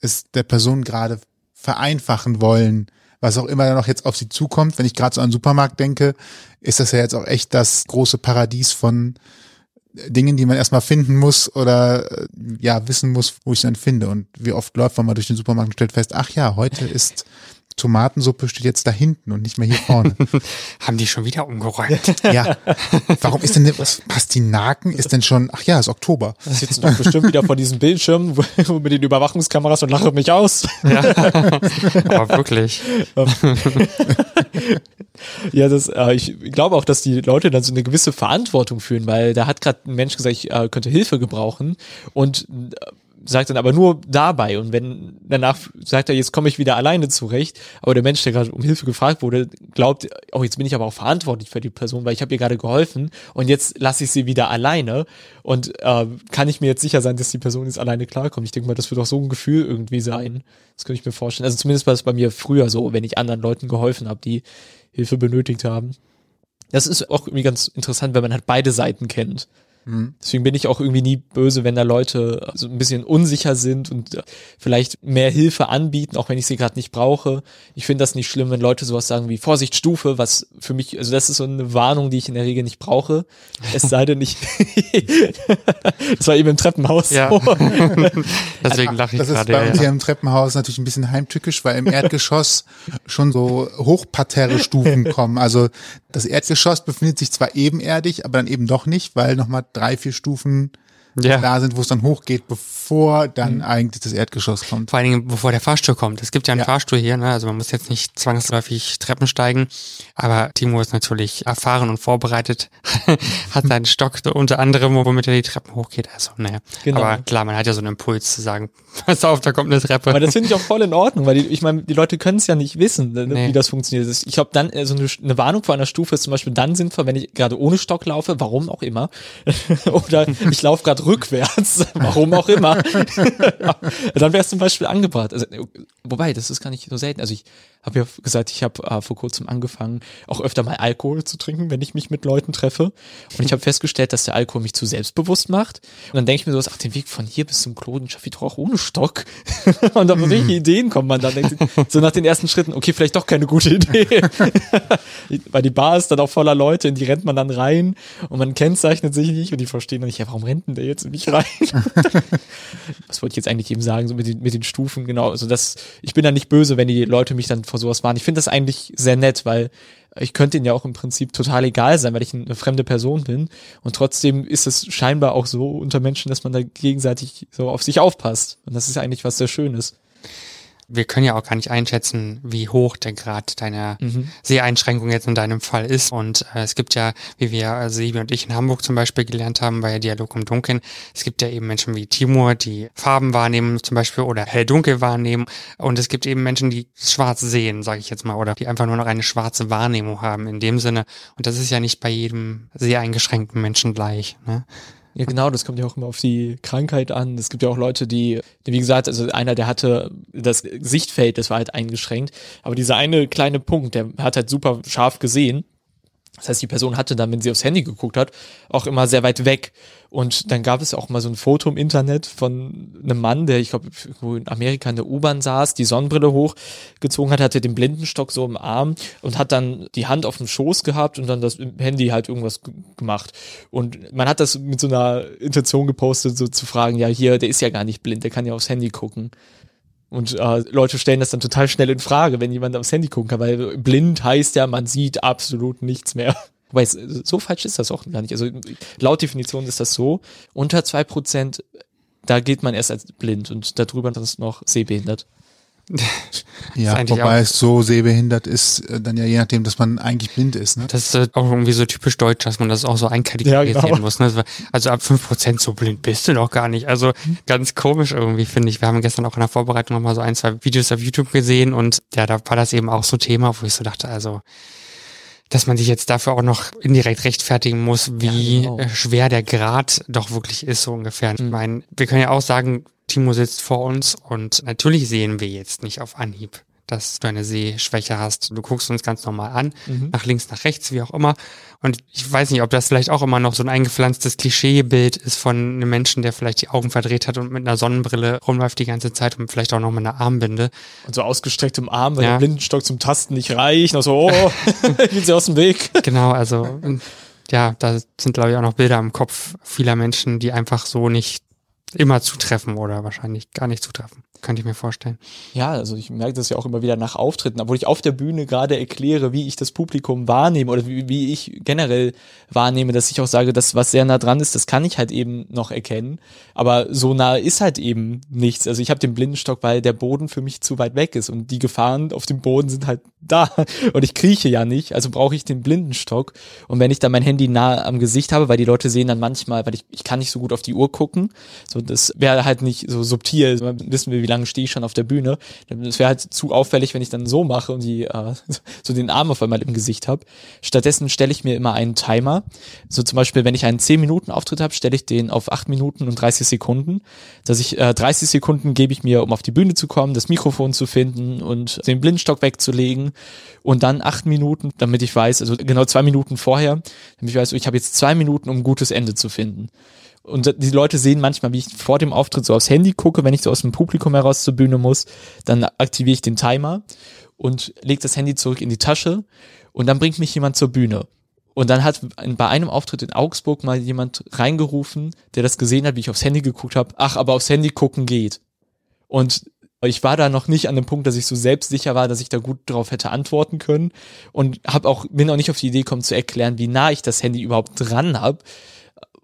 es der Person gerade vereinfachen wollen, was auch immer noch jetzt auf sie zukommt. Wenn ich gerade so an den Supermarkt denke, ist das ja jetzt auch echt das große Paradies von Dingen, die man erstmal finden muss oder äh, ja wissen muss, wo ich dann finde. Und wie oft läuft man mal durch den Supermarkt und stellt fest, ach ja, heute ist Tomatensuppe steht jetzt da hinten und nicht mehr hier vorne. (laughs) Haben die schon wieder umgeräumt. (laughs) ja. Warum ist denn was Pastinaken ist denn schon, ach ja, ist Oktober. Das sitzen doch bestimmt wieder vor diesem Bildschirm mit den Überwachungskameras und lachen mich aus. Aber wirklich. (laughs) Ja, das, äh, ich glaube auch, dass die Leute dann so eine gewisse Verantwortung fühlen, weil da hat gerade ein Mensch gesagt, ich äh, könnte Hilfe gebrauchen und äh, sagt dann aber nur dabei und wenn danach sagt er, jetzt komme ich wieder alleine zurecht, aber der Mensch, der gerade um Hilfe gefragt wurde, glaubt, oh, jetzt bin ich aber auch verantwortlich für die Person, weil ich habe ihr gerade geholfen und jetzt lasse ich sie wieder alleine und äh, kann ich mir jetzt sicher sein, dass die Person jetzt alleine klarkommt. Ich denke mal, das wird auch so ein Gefühl irgendwie sein. Das könnte ich mir vorstellen. Also zumindest war es bei mir früher so, wenn ich anderen Leuten geholfen habe, die Hilfe benötigt haben. Das ist auch irgendwie ganz interessant, wenn man halt beide Seiten kennt. Deswegen bin ich auch irgendwie nie böse, wenn da Leute so ein bisschen unsicher sind und äh, vielleicht mehr Hilfe anbieten, auch wenn ich sie gerade nicht brauche. Ich finde das nicht schlimm, wenn Leute sowas sagen wie Vorsicht Stufe, was für mich, also das ist so eine Warnung, die ich in der Regel nicht brauche. Es sei denn, ich, (laughs) das war eben im Treppenhaus. Ja. so. (laughs) Deswegen lache ich Das ist gerade. bei Ja, uns ja. hier im Treppenhaus natürlich ein bisschen heimtückisch, weil im Erdgeschoss schon so Hochparterre-Stufen kommen. Also das Erdgeschoss befindet sich zwar ebenerdig, aber dann eben doch nicht, weil nochmal drei, vier Stufen Ja. da sind, wo es dann hochgeht, bevor dann eigentlich das Erdgeschoss kommt. Vor allen Dingen, bevor der Fahrstuhl kommt. Es gibt ja einen Ja. Fahrstuhl hier, ne? also man muss jetzt nicht zwangsläufig Treppen steigen, aber Timo ist natürlich erfahren und vorbereitet, (laughs) hat seinen Stock unter anderem, womit er die Treppen hochgeht. Also, naja. Genau. Aber klar, man hat ja so einen Impuls zu sagen, (laughs) pass auf, da kommt eine Treppe. Aber das finde ich auch voll in Ordnung, weil die, ich meine, die Leute können es ja nicht wissen, ne, Nee. wie das funktioniert. Ich glaube, dann so eine, eine Warnung vor einer Stufe ist zum Beispiel dann sinnvoll, wenn ich gerade ohne Stock laufe, warum auch immer, (laughs) oder ich laufe gerade rückwärts, (laughs) warum auch immer. (laughs) dann wäre es zum Beispiel angebracht. Also, wobei, das ist gar nicht so selten. Also ich habe ja gesagt, ich habe äh, vor kurzem angefangen, auch öfter mal Alkohol zu trinken, wenn ich mich mit Leuten treffe. Und ich habe festgestellt, dass der Alkohol mich zu selbstbewusst macht. Und dann denke ich mir so, ach, den Weg von hier bis zum Klo, den schaffe ich doch auch ohne Stock. (laughs) und auf solche Ideen kommt man dann. So nach den ersten Schritten, okay, vielleicht doch keine gute Idee. (laughs) Weil die Bar ist dann auch voller Leute, in die rennt man dann rein und man kennzeichnet sich nicht und die verstehen dann nicht, ja, warum rennt denn der jetzt in mich rein? (laughs) Was wollte ich jetzt eigentlich eben sagen, so mit den, mit den Stufen, genau. Also das, ich bin da nicht böse, wenn die Leute mich dann vor sowas warnen. Ich finde das eigentlich sehr nett, weil ich könnte ihnen ja auch im Prinzip total egal sein, weil ich eine fremde Person bin. Und trotzdem ist es scheinbar auch so unter Menschen, dass man da gegenseitig so auf sich aufpasst. Und das ist eigentlich was sehr Schönes. Wir können ja auch gar nicht einschätzen, wie hoch der Grad deiner Seheinschränkung jetzt in deinem Fall ist. Und äh, es gibt ja, wie wir, also Sebi und ich in Hamburg zum Beispiel gelernt haben, bei Dialog im Dunkeln, es gibt ja eben Menschen wie Timur, die Farben wahrnehmen zum Beispiel oder hell-dunkel wahrnehmen. Und es gibt eben Menschen, die schwarz sehen, sage ich jetzt mal, oder die einfach nur noch eine schwarze Wahrnehmung haben in dem Sinne. Und das ist ja nicht bei jedem sehr eingeschränkten Menschen gleich. Ne? Ja, genau, das kommt ja auch immer auf die Krankheit an. Es gibt ja auch Leute, die, wie gesagt, also einer, der hatte das Sichtfeld, das war halt eingeschränkt, aber dieser eine kleine Punkt, der hat halt super scharf gesehen. Das heißt, die Person hatte dann, wenn sie aufs Handy geguckt hat, auch immer sehr weit weg. Und dann gab es auch mal so ein Foto im Internet von einem Mann, der, ich glaube, in Amerika in der U-Bahn saß, die Sonnenbrille hochgezogen hat, hatte den Blindenstock so im Arm und hat dann die Hand auf dem Schoß gehabt und dann das Handy halt irgendwas gemacht. Und man hat das mit so einer Intention gepostet, so zu fragen, ja, hier, der ist ja gar nicht blind, der kann ja aufs Handy gucken. Und äh, Leute stellen das dann total schnell in Frage, wenn jemand aufs Handy gucken kann, weil blind heißt ja, man sieht absolut nichts mehr. (laughs) Wobei, so falsch ist das auch gar nicht. Also laut Definition ist das so. Unter zwei Prozent, da geht man erst als blind und darüber ist noch sehbehindert. (laughs) Ja, wobei es so sehbehindert ist, äh, dann ja je nachdem, dass man eigentlich blind ist. Ne? Das ist äh, auch irgendwie so typisch deutsch, dass man das auch so einkategorisieren Ja, genau. muss. Ne? Also ab 5% so blind bist du doch gar nicht. Also ganz komisch irgendwie, finde ich. Wir haben gestern auch in der Vorbereitung nochmal so ein, zwei Videos auf YouTube gesehen und ja, da war das eben auch so Thema, wo ich so dachte, also dass man sich jetzt dafür auch noch indirekt rechtfertigen muss, wie Ja, genau. äh, schwer der Grad doch wirklich ist, so ungefähr. Ich meine, wir können ja auch sagen, Timo sitzt vor uns und natürlich sehen wir jetzt nicht auf Anhieb, dass du eine Sehschwäche hast. Du guckst uns ganz normal an, nach links, nach rechts, wie auch immer. Und ich weiß nicht, ob das vielleicht auch immer noch so ein eingepflanztes Klischeebild ist von einem Menschen, der vielleicht die Augen verdreht hat und mit einer Sonnenbrille rumläuft die ganze Zeit und vielleicht auch noch mit einer Armbinde. Und so ausgestrecktem Arm, weil Ja. der Blindenstock zum Tasten nicht reicht. Und so, oh, (laughs) geht sie aus dem Weg. Genau, also ja, da sind glaube ich auch noch Bilder im Kopf vieler Menschen, die einfach so nicht immer zutreffen oder wahrscheinlich gar nicht zutreffen. Könnte ich mir vorstellen. Ja, also ich merke das ja auch immer wieder nach Auftritten, obwohl ich auf der Bühne gerade erkläre, wie ich das Publikum wahrnehme oder wie, wie ich generell wahrnehme, dass ich auch sage, das, was sehr nah dran ist, das kann ich halt eben noch erkennen. Aber so nah ist halt eben nichts. Also ich habe den Blindenstock, weil der Boden für mich zu weit weg ist und die Gefahren auf dem Boden sind halt (laughs) da und ich krieche ja nicht, also brauche ich den Blindenstock. Und wenn ich dann mein Handy nah am Gesicht habe, weil die Leute sehen dann manchmal, weil ich, ich kann nicht so gut auf die Uhr gucken, so das wäre halt nicht so subtil. Wissen wir, wie lange stehe ich schon auf der Bühne. Das wäre halt zu auffällig, wenn ich dann so mache und die äh, (laughs) so den Arm auf einmal im Gesicht habe. Stattdessen stelle ich mir immer einen Timer. So zum Beispiel, wenn ich einen 10-Minuten-Auftritt habe, stelle ich den auf 8 Minuten und 30 Sekunden. Dass ich äh, 30 Sekunden gebe ich mir, um auf die Bühne zu kommen, das Mikrofon zu finden und den Blindstock wegzulegen. Und dann 8 Minuten, damit ich weiß, also genau zwei Minuten vorher, damit ich weiß, ich habe jetzt zwei Minuten, um ein gutes Ende zu finden. Und die Leute sehen manchmal, wie ich vor dem Auftritt so aufs Handy gucke, wenn ich so aus dem Publikum heraus zur Bühne muss, dann aktiviere ich den Timer und lege das Handy zurück in die Tasche und dann bringt mich jemand zur Bühne. Und dann hat bei einem Auftritt in Augsburg mal jemand reingerufen, der das gesehen hat, wie ich aufs Handy geguckt habe. Ach, aber aufs Handy gucken geht. Und ich war da noch nicht an dem Punkt, dass ich so selbstsicher war, dass ich da gut drauf hätte antworten können und habe auch bin auch nicht auf die Idee gekommen zu erklären, wie nah ich das Handy überhaupt dran habe.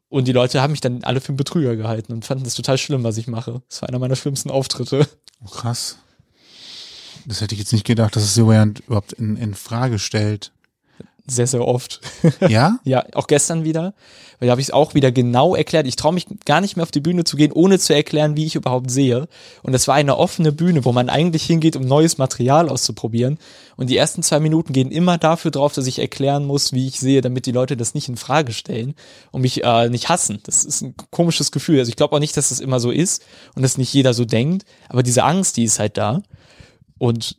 Und die Leute haben mich dann alle für einen Betrüger gehalten und fanden das total schlimm, was ich mache. Das war einer meiner schlimmsten Auftritte. Oh, krass. Das hätte ich jetzt nicht gedacht, dass es jemand überhaupt in, in Frage stellt. Sehr, sehr oft. (laughs) Ja? ja, auch gestern wieder. Weil da habe ich es auch wieder genau erklärt. Ich traue mich gar nicht mehr auf die Bühne zu gehen, ohne zu erklären, wie ich überhaupt sehe. Und es war eine offene Bühne, wo man eigentlich hingeht, um neues Material auszuprobieren. Und die ersten zwei Minuten gehen immer dafür drauf, dass ich erklären muss, wie ich sehe, damit die Leute das nicht in Frage stellen und mich äh, nicht hassen. Das ist ein komisches Gefühl. Also ich glaube auch nicht, dass das immer so ist und dass nicht jeder so denkt. Aber diese Angst, die ist halt da. Und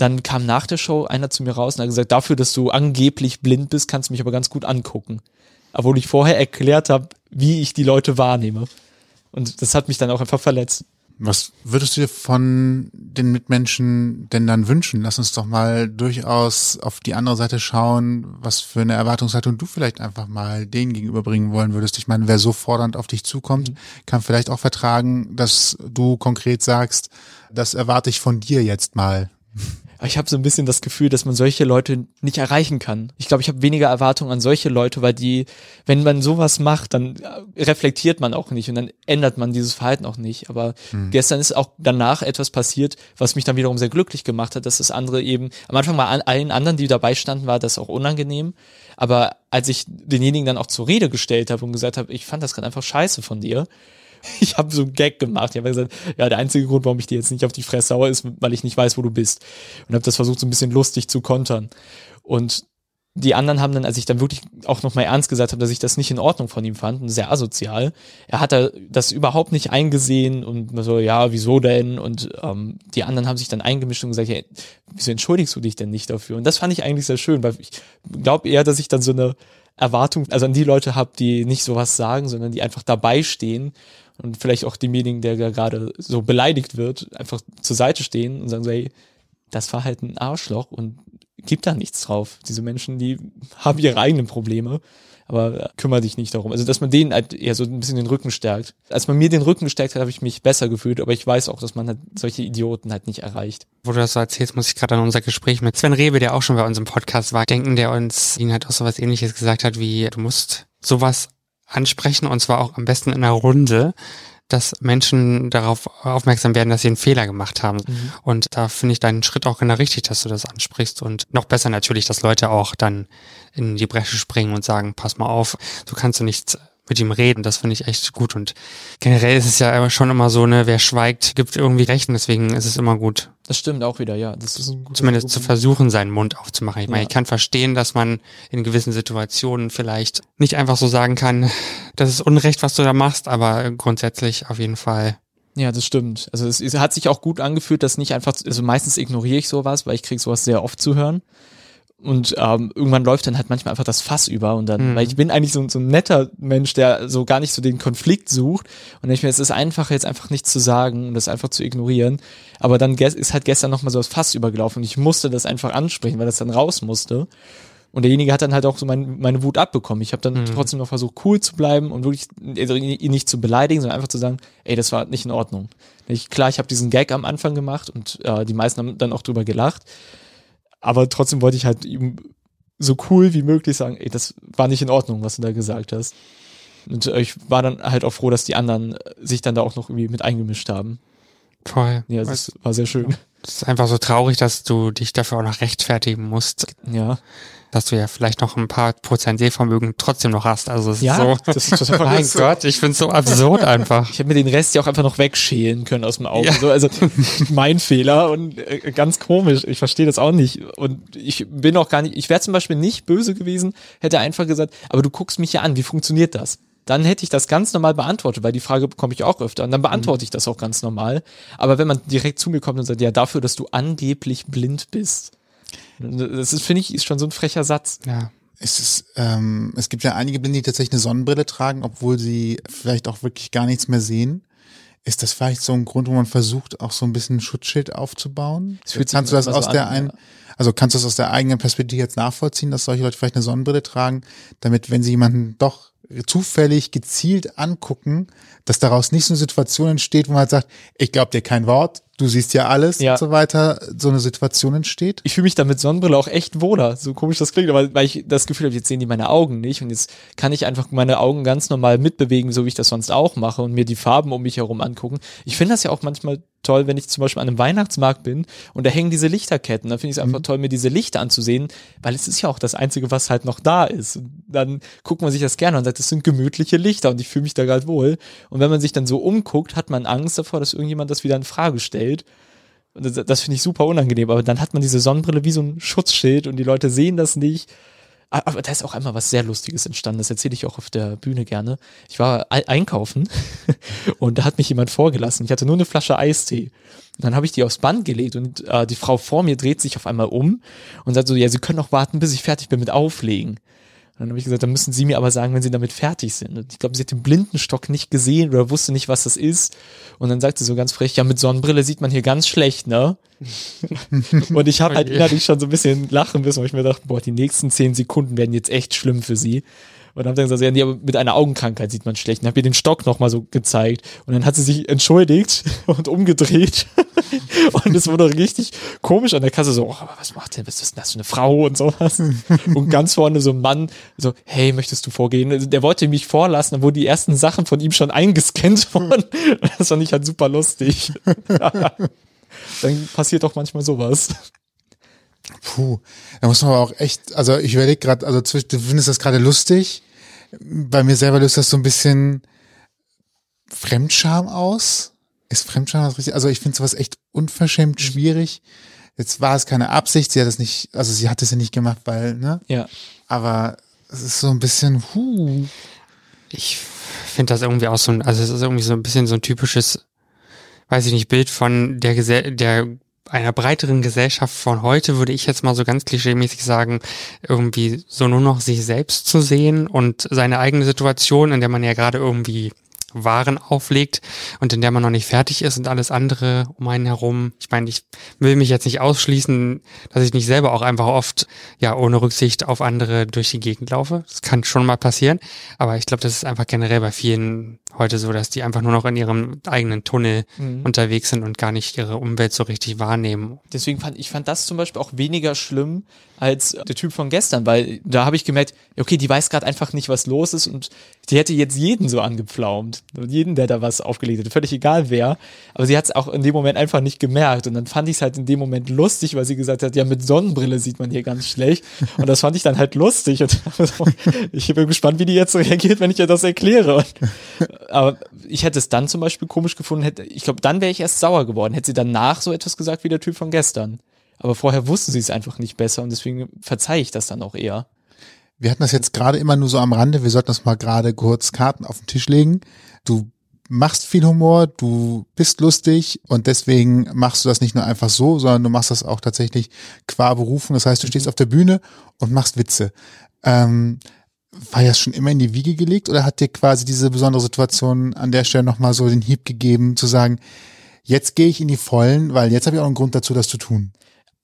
dann kam nach der Show einer zu mir raus und hat gesagt, dafür, dass du angeblich blind bist, kannst du mich aber ganz gut angucken. Obwohl ich vorher erklärt habe, wie ich die Leute wahrnehme. Und das hat mich dann auch einfach verletzt. Was würdest du dir von den Mitmenschen denn dann wünschen? Lass uns doch mal durchaus auf die andere Seite schauen, was für eine Erwartungshaltung du vielleicht einfach mal denen gegenüberbringen wollen würdest. Ich meine, wer so fordernd auf dich zukommt, kann vielleicht auch vertragen, dass du konkret sagst, das erwarte ich von dir jetzt mal. Ich habe so ein bisschen das Gefühl, dass man solche Leute nicht erreichen kann. Ich glaube, ich habe weniger Erwartungen an solche Leute, weil die, wenn man sowas macht, dann äh, reflektiert man auch nicht und dann ändert man dieses Verhalten auch nicht. Aber Hm. gestern ist auch danach etwas passiert, was mich dann wiederum sehr glücklich gemacht hat, dass das andere eben, am Anfang war an allen anderen, die dabei standen, war das auch unangenehm. Aber als ich denjenigen dann auch zur Rede gestellt habe und gesagt habe, ich fand das gerade einfach scheiße von dir, (laughs) ich habe so einen Gag gemacht. Ich habe gesagt, ja, der einzige Grund, warum ich dir jetzt nicht auf die Fresse haue, ist, weil ich nicht weiß, wo du bist. Und habe das versucht, so ein bisschen lustig zu kontern. Und die anderen haben dann, als ich dann wirklich auch nochmal ernst gesagt habe, dass ich das nicht in Ordnung von ihm fand und sehr asozial, er hat da das überhaupt nicht eingesehen und so, ja, wieso denn? Und ähm, die anderen haben sich dann eingemischt und gesagt, ja, wieso entschuldigst du dich denn nicht dafür? Und das fand ich eigentlich sehr schön, weil ich glaube eher, dass ich dann so eine Erwartung, also an die Leute habe, die nicht sowas sagen, sondern die einfach dabei stehen und vielleicht auch demjenigen, der gerade so beleidigt wird, einfach zur Seite stehen und sagen so, hey, das war halt ein Arschloch und gibt da nichts drauf. Diese Menschen, die haben ihre eigenen Probleme, aber kümmere dich nicht darum. Also, dass man denen halt eher so ein bisschen den Rücken stärkt. Als man mir den Rücken gestärkt hat, habe ich mich besser gefühlt, aber ich weiß auch, dass man halt solche Idioten halt nicht erreicht. Wo du das so erzählst, muss ich gerade an unser Gespräch mit Sven Rewe, der auch schon bei uns im Podcast war, denken, der uns ihn halt auch sowas ähnliches gesagt hat, wie du musst sowas ansprechen und zwar auch am besten in einer Runde, dass Menschen darauf aufmerksam werden, dass sie einen Fehler gemacht haben. Und da finde ich deinen Schritt auch genau richtig, dass du das ansprichst. Und noch besser natürlich, dass Leute auch dann in die Bresche springen und sagen, pass mal auf, du kannst du nichts mit ihm reden. Das finde ich echt gut. Und generell ist es ja aber schon immer so, ne, wer schweigt, gibt irgendwie Recht. Und deswegen ist es immer gut, Das stimmt auch wieder, ja. Das ist ein guter zumindest zu Argument. versuchen, seinen Mund aufzumachen. Ich meine, Ja. ich kann verstehen, dass man in gewissen Situationen vielleicht nicht einfach so sagen kann, das ist Unrecht, was du da machst, aber grundsätzlich auf jeden Fall. Ja, das stimmt. Also es, es hat sich auch gut angefühlt, dass nicht einfach, also meistens ignoriere ich sowas, weil ich kriege sowas sehr oft zu hören. Und ähm, irgendwann läuft dann halt manchmal einfach das Fass über und dann, Mhm. weil ich bin eigentlich so, so ein netter Mensch, der so gar nicht so den Konflikt sucht und ich mir, es ist einfach jetzt einfach nichts zu sagen und das einfach zu ignorieren. Aber dann ist halt gestern nochmal so das Fass übergelaufen und ich musste das einfach ansprechen, weil das dann raus musste. Und derjenige hat dann halt auch so mein, meine Wut abbekommen. Ich habe dann trotzdem noch versucht, cool zu bleiben und wirklich also ihn ihn nicht zu beleidigen, sondern einfach zu sagen, ey, das war nicht in Ordnung. Ich, klar, ich habe diesen Gag am Anfang gemacht und äh, die meisten haben dann auch drüber gelacht. Aber trotzdem wollte ich halt ihm so cool wie möglich sagen, ey, das war nicht in Ordnung, was du da gesagt hast. Und ich war dann halt auch froh, dass die anderen sich dann da auch noch irgendwie mit eingemischt haben. Toll. Ja, das war sehr schön. Es ist einfach so traurig, dass du dich dafür auch noch rechtfertigen musst, Ja. dass du ja vielleicht noch ein paar Prozent Sehvermögen trotzdem noch hast. Also es Ja, ist so, das ist total (laughs) mein Gott, ich find's so absurd einfach. Ich hätte mir den Rest ja auch einfach noch wegschälen können aus dem Auge. Ja. So, also (laughs) mein Fehler und äh, ganz komisch. Ich verstehe das auch nicht. Und ich bin auch gar nicht, ich wäre zum Beispiel nicht böse gewesen, hätte einfach gesagt, aber du guckst mich ja an, wie funktioniert das? Dann hätte ich das ganz normal beantwortet, weil die Frage bekomme ich auch öfter. Und dann beantworte ich das auch ganz normal. Aber wenn man direkt zu mir kommt und sagt, ja, dafür, dass du angeblich blind bist. Das ist, finde ich, ist schon so ein frecher Satz. Ja. Es, ist, ähm, es gibt ja einige Blinde, die tatsächlich eine Sonnenbrille tragen, obwohl sie vielleicht auch wirklich gar nichts mehr sehen. Ist das vielleicht so ein Grund, wo man versucht, auch so ein bisschen ein Schutzschild aufzubauen? Kannst du das aus so der an, ein, ja. also kannst du das aus der eigenen Perspektive jetzt nachvollziehen, dass solche Leute vielleicht eine Sonnenbrille tragen, damit, wenn sie jemanden doch zufällig gezielt angucken, dass daraus nicht so eine Situation entsteht, wo man halt sagt, ich glaube dir kein Wort, du siehst ja alles Ja. und so weiter, so eine Situation entsteht? ich fühle mich da mit Sonnenbrille auch echt wohler. So komisch das klingt, aber weil ich das Gefühl habe, jetzt sehen die meine Augen nicht und jetzt kann ich einfach meine Augen ganz normal mitbewegen, so wie ich das sonst auch mache und mir die Farben um mich herum angucken. Ich finde das ja auch manchmal toll, wenn ich zum Beispiel an einem Weihnachtsmarkt bin und da hängen diese Lichterketten. Da finde ich es einfach toll, mir diese Lichter anzusehen, weil es ist ja auch das Einzige, was halt noch da ist. Und dann guckt man sich das gerne an und sagt, das sind gemütliche Lichter und ich fühle mich da gerade wohl. Und wenn man sich dann so umguckt, hat man Angst davor, dass irgendjemand das wieder in Frage stellt. Und das, das finde ich super unangenehm. Aber dann hat man diese Sonnenbrille wie so ein Schutzschild und die Leute sehen das nicht. Aber da ist auch einmal was sehr Lustiges entstanden. Das erzähle ich auch auf der Bühne gerne. Ich war ei- einkaufen (laughs) und da hat mich jemand vorgelassen. Ich hatte nur eine Flasche Eistee. Und dann habe ich die aufs Band gelegt und äh, die Frau vor mir dreht sich auf einmal um und sagt so, ja, Sie können noch warten, bis ich fertig bin mit Auflegen. Dann habe ich gesagt, dann müssen Sie mir aber sagen, wenn Sie damit fertig sind. Und ich glaube, sie hat den Blindenstock nicht gesehen oder wusste nicht, was das ist. Und dann sagt sie so ganz frech, ja, mit Sonnenbrille sieht man hier ganz schlecht, ne? (laughs) Und ich habe halt je. innerlich schon so ein bisschen lachen müssen, weil ich mir dachte, boah, die nächsten zehn Sekunden werden jetzt echt schlimm für sie. Und dann haben sie gesagt, ja, nee, aber mit einer Augenkrankheit sieht man schlecht. Und habe ihr den Stock nochmal so gezeigt. Und dann hat sie sich entschuldigt (laughs) und umgedreht. (laughs) und es wurde richtig komisch an der Kasse so, oh, was macht denn, was ist denn das für eine Frau und sowas. (laughs) Und ganz vorne so ein Mann, so, hey, möchtest du vorgehen? Also der wollte mich vorlassen, dann wurden die ersten Sachen von ihm schon eingescannt worden. Das fand ich halt super lustig. dann passiert doch manchmal sowas. Puh, da muss man aber auch echt, also ich überlege gerade, also du findest das gerade lustig. Bei mir selber löst das so ein bisschen Fremdscham aus. Ist Fremdscham das richtig? Also ich finde sowas echt unverschämt schwierig. Jetzt war es keine Absicht, sie hat es nicht, also sie hat es ja nicht gemacht, weil, ne? Ja. Aber es ist so ein bisschen, huh. Ich finde das irgendwie auch so ein, also es ist irgendwie so ein bisschen so ein typisches, weiß ich nicht, Bild von der Gesell der einer breiteren Gesellschaft von heute, würde ich jetzt mal so ganz klischeemäßig sagen, irgendwie so nur noch sich selbst zu sehen und seine eigene Situation, in der man ja gerade irgendwie Waren auflegt und in der man noch nicht fertig ist und alles andere um einen herum. Ich meine, ich will mich jetzt nicht ausschließen, dass ich nicht selber auch einfach oft, ja, ohne Rücksicht auf andere durch die Gegend laufe. Das kann schon mal passieren. Aber ich glaube, das ist einfach generell bei vielen heute so, dass die einfach nur noch in ihrem eigenen Tunnel unterwegs sind und gar nicht ihre Umwelt so richtig wahrnehmen. Deswegen fand ich fand das zum Beispiel auch weniger schlimm als der Typ von gestern, weil da habe ich gemerkt, okay, die weiß gerade einfach nicht, was los ist und die hätte jetzt jeden so angepflaumt. Und jeden, der da was aufgelegt hat, völlig egal wer. Aber sie hat es auch in dem Moment einfach nicht gemerkt. Und dann fand ich es halt in dem Moment lustig, weil sie gesagt hat, ja, mit Sonnenbrille sieht man hier ganz schlecht. Und das fand ich dann halt lustig. Und (laughs) ich bin gespannt, wie die jetzt reagiert, wenn ich ihr das erkläre. Und, aber ich hätte es dann zum Beispiel komisch gefunden, hätte, ich glaube, dann wäre ich erst sauer geworden, hätte sie danach so etwas gesagt wie der Typ von gestern. Aber vorher wusste sie es einfach nicht besser und deswegen verzeihe ich das dann auch eher. Wir hatten das jetzt gerade immer nur so am Rande. Wir sollten das mal gerade kurz Karten auf den Tisch legen. Du machst viel Humor, du bist lustig und deswegen machst du das nicht nur einfach so, sondern du machst das auch tatsächlich qua Berufung. Das heißt, du stehst auf der Bühne und machst Witze. Ähm, war das schon immer in die Wiege gelegt oder hat dir quasi diese besondere Situation an der Stelle nochmal so den Hieb gegeben, zu sagen, jetzt gehe ich in die Vollen, weil jetzt habe ich auch einen Grund dazu, das zu tun?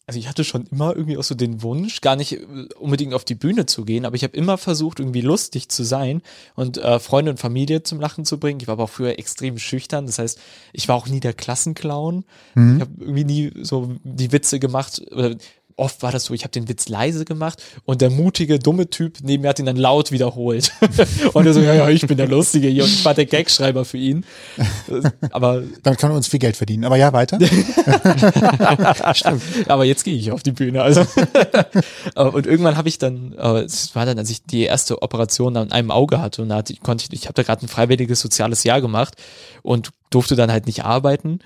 Also ich hatte schon immer irgendwie auch so den Wunsch, gar nicht äh, unbedingt auf die Bühne zu gehen, aber ich habe immer versucht, irgendwie lustig zu sein und äh, Freunde und Familie zum Lachen zu bringen. Ich war aber auch früher extrem schüchtern, das heißt, ich war auch nie der Klassenclown. Ich habe irgendwie nie so die Witze gemacht. Oder oft war das so, ich habe den Witz leise gemacht und der mutige, dumme Typ neben mir hat ihn dann laut wiederholt. (laughs) und er so, ja, ja, ich bin der Lustige hier und ich war der Gagschreiber für ihn. Aber Damit kann man uns viel Geld verdienen. Aber ja, weiter. (laughs) Stimmt. Aber jetzt gehe ich auf die Bühne. Also (laughs) und irgendwann habe ich dann, es war dann, als ich die erste Operation an einem Auge hatte und da hatte, konnte ich, ich habe da gerade ein freiwilliges soziales Jahr gemacht und durfte dann halt nicht arbeiten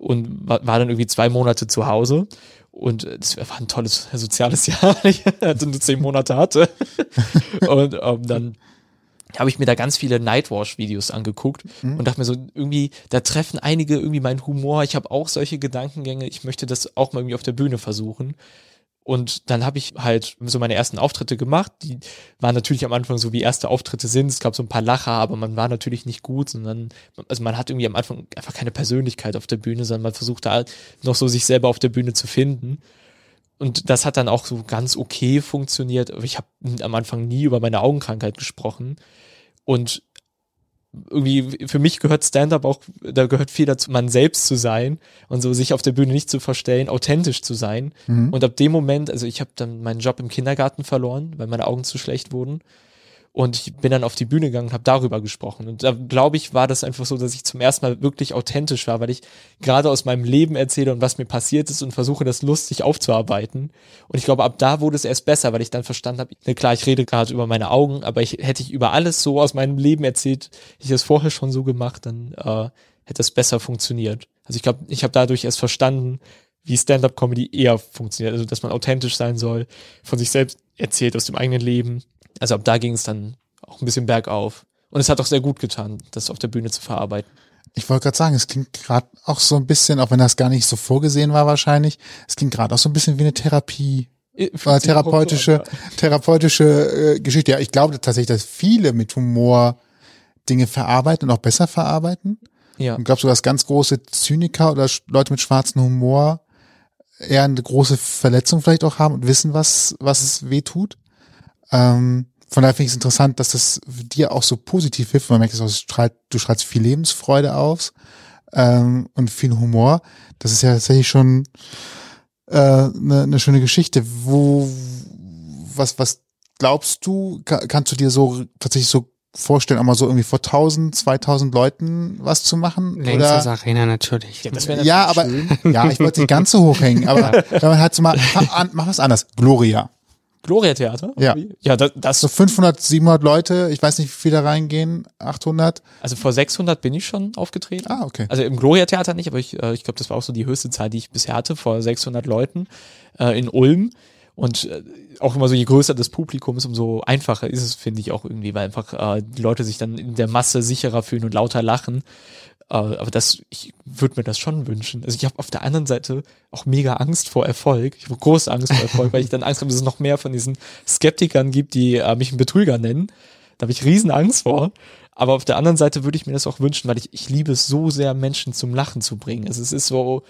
und war, war dann irgendwie zwei Monate zu Hause. Und es war ein tolles soziales (laughs) Jahr, ich also nur zehn Monate hatte. (laughs) Und ähm, dann habe ich mir da ganz viele Nightwash-Videos angeguckt und dachte mir so, irgendwie, da treffen einige irgendwie meinen Humor. Ich habe auch solche Gedankengänge. Ich möchte das auch mal irgendwie auf der Bühne versuchen. Und dann habe ich halt so meine ersten Auftritte gemacht. Die waren natürlich am Anfang so wie erste Auftritte sind. Es gab so ein paar Lacher, aber man war natürlich nicht gut, sondern also man hat irgendwie am Anfang einfach keine Persönlichkeit auf der Bühne, sondern man versucht da noch so sich selber auf der Bühne zu finden. Und das hat dann auch so ganz okay funktioniert. Aber ich habe am Anfang nie über meine Augenkrankheit gesprochen. Und irgendwie, für mich gehört Stand-up auch, da gehört viel dazu, man selbst zu sein und so sich auf der Bühne nicht zu verstellen, authentisch zu sein. Und ab dem Moment, also ich habe dann meinen Job im Kindergarten verloren, weil meine Augen zu schlecht wurden. Und ich bin dann auf die Bühne gegangen und habe darüber gesprochen. Und da glaube ich, war das einfach so, dass ich zum ersten Mal wirklich authentisch war, weil ich gerade aus meinem Leben erzähle und was mir passiert ist und versuche, das lustig aufzuarbeiten. Und ich glaube, ab da wurde es erst besser, weil ich dann verstanden habe, ne, klar, ich rede gerade über meine Augen, aber ich, hätte ich über alles so aus meinem Leben erzählt, hätte ich das vorher schon so gemacht, dann äh, hätte es besser funktioniert. Also ich glaube, ich habe dadurch erst verstanden, wie Stand-up-Comedy eher funktioniert. Also, dass man authentisch sein soll, von sich selbst erzählt, aus dem eigenen Leben. Also ab da ging es dann auch ein bisschen bergauf. Und es hat auch sehr gut getan, das auf der Bühne zu verarbeiten. Ich wollte gerade sagen, es klingt gerade auch so ein bisschen, auch wenn das gar nicht so vorgesehen war wahrscheinlich, es klingt gerade auch so ein bisschen wie eine Therapie, Äh, äh, therapeutische, (laughs) therapeutische äh, Geschichte. Ja, ich glaube tatsächlich, dass viele mit Humor Dinge verarbeiten und auch besser verarbeiten. Ja. Und glaubst du, dass ganz große Zyniker oder Leute mit schwarzem Humor eher eine große Verletzung vielleicht auch haben und wissen, was, was es weh tut? Ähm, von daher finde ich es interessant, dass das dir auch so positiv hilft. Man merkt es auch, strahlt, du strahlst viel Lebensfreude aus ähm, und viel Humor. Das ist ja tatsächlich schon eine äh, ne eine schöne Geschichte. Wo, was, was glaubst du, ka- kannst du dir so tatsächlich so vorstellen, auch mal so irgendwie vor 1000, 2000 Leuten was zu machen? Längstes Arena natürlich. Ja, das wäre Ja, aber ja, ich wollte nicht ganz so hoch hängen, aber (laughs) wenn man halt so mal, an, mach was anders. Gloria. Gloria Theater? Ja. Ja, das, das So 500, 700 Leute, ich weiß nicht, wie viele da reingehen, 800. also vor 600 bin ich schon aufgetreten. Ah, okay. Also im Gloria Theater nicht, aber ich, äh, ich glaube, das war auch so die höchste Zahl, die ich bisher hatte, vor 600 Leuten äh, in Ulm. Und äh, auch immer so, je größer das Publikum ist, umso einfacher ist es, finde ich auch irgendwie, weil einfach äh, die Leute sich dann in der Masse sicherer fühlen und lauter lachen. Äh, aber das, ich würde mir das schon wünschen. Also ich habe auf der anderen Seite auch mega Angst vor Erfolg. Ich habe große Angst vor Erfolg, weil ich dann Angst habe, dass es noch mehr von diesen Skeptikern gibt, die äh, mich einen Betrüger nennen. Da habe ich riesen Angst vor. Aber auf der anderen Seite würde ich mir das auch wünschen, weil ich, ich liebe es so sehr, Menschen zum Lachen zu bringen. Also es ist so,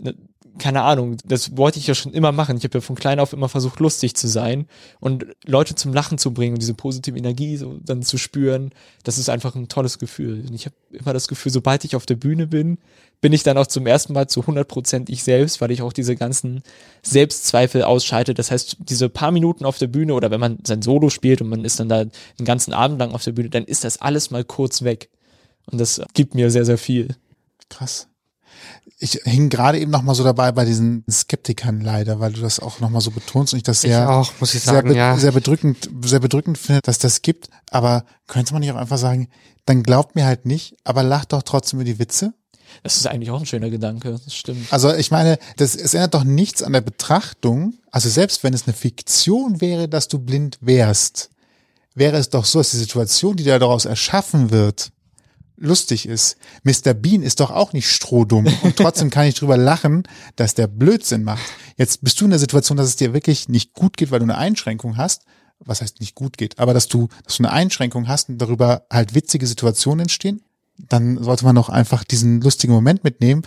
ne, keine Ahnung, das wollte ich ja schon immer machen. Ich habe ja von klein auf immer versucht, lustig zu sein und Leute zum Lachen zu bringen und diese positive Energie so dann zu spüren. Das ist einfach ein tolles Gefühl. Und ich habe immer das Gefühl, sobald ich auf der Bühne bin, bin ich dann auch zum ersten Mal zu 100 Prozent ich selbst, weil ich auch diese ganzen Selbstzweifel ausschalte. Das heißt, diese paar Minuten auf der Bühne oder wenn man sein Solo spielt und man ist dann da den ganzen Abend lang auf der Bühne, dann ist das alles mal kurz weg. Und das gibt mir sehr, sehr viel. Krass. Ich hing gerade eben noch mal so dabei bei diesen Skeptikern leider, weil du das auch noch mal so betonst und ich das sehr, ich auch, muss ich sehr, sagen, be ja. sehr bedrückend, sehr bedrückend finde, dass das gibt. Aber könnte man nicht auch einfach sagen, dann glaubt mir halt nicht, aber lacht doch trotzdem über die Witze? Das ist eigentlich auch ein schöner Gedanke. Das stimmt. Also ich meine, das, es ändert doch nichts an der Betrachtung. Also selbst wenn es eine Fiktion wäre, dass du blind wärst, wäre es doch so, dass die Situation, die daraus erschaffen wird, lustig ist. Mr. Bean ist doch auch nicht strohdumm und trotzdem kann ich drüber lachen, dass der Blödsinn macht. Jetzt bist du in der Situation, dass es dir wirklich nicht gut geht, weil du eine Einschränkung hast. Was heißt nicht gut geht, aber dass du, dass du eine Einschränkung hast und darüber halt witzige Situationen entstehen, dann sollte man doch einfach diesen lustigen Moment mitnehmen,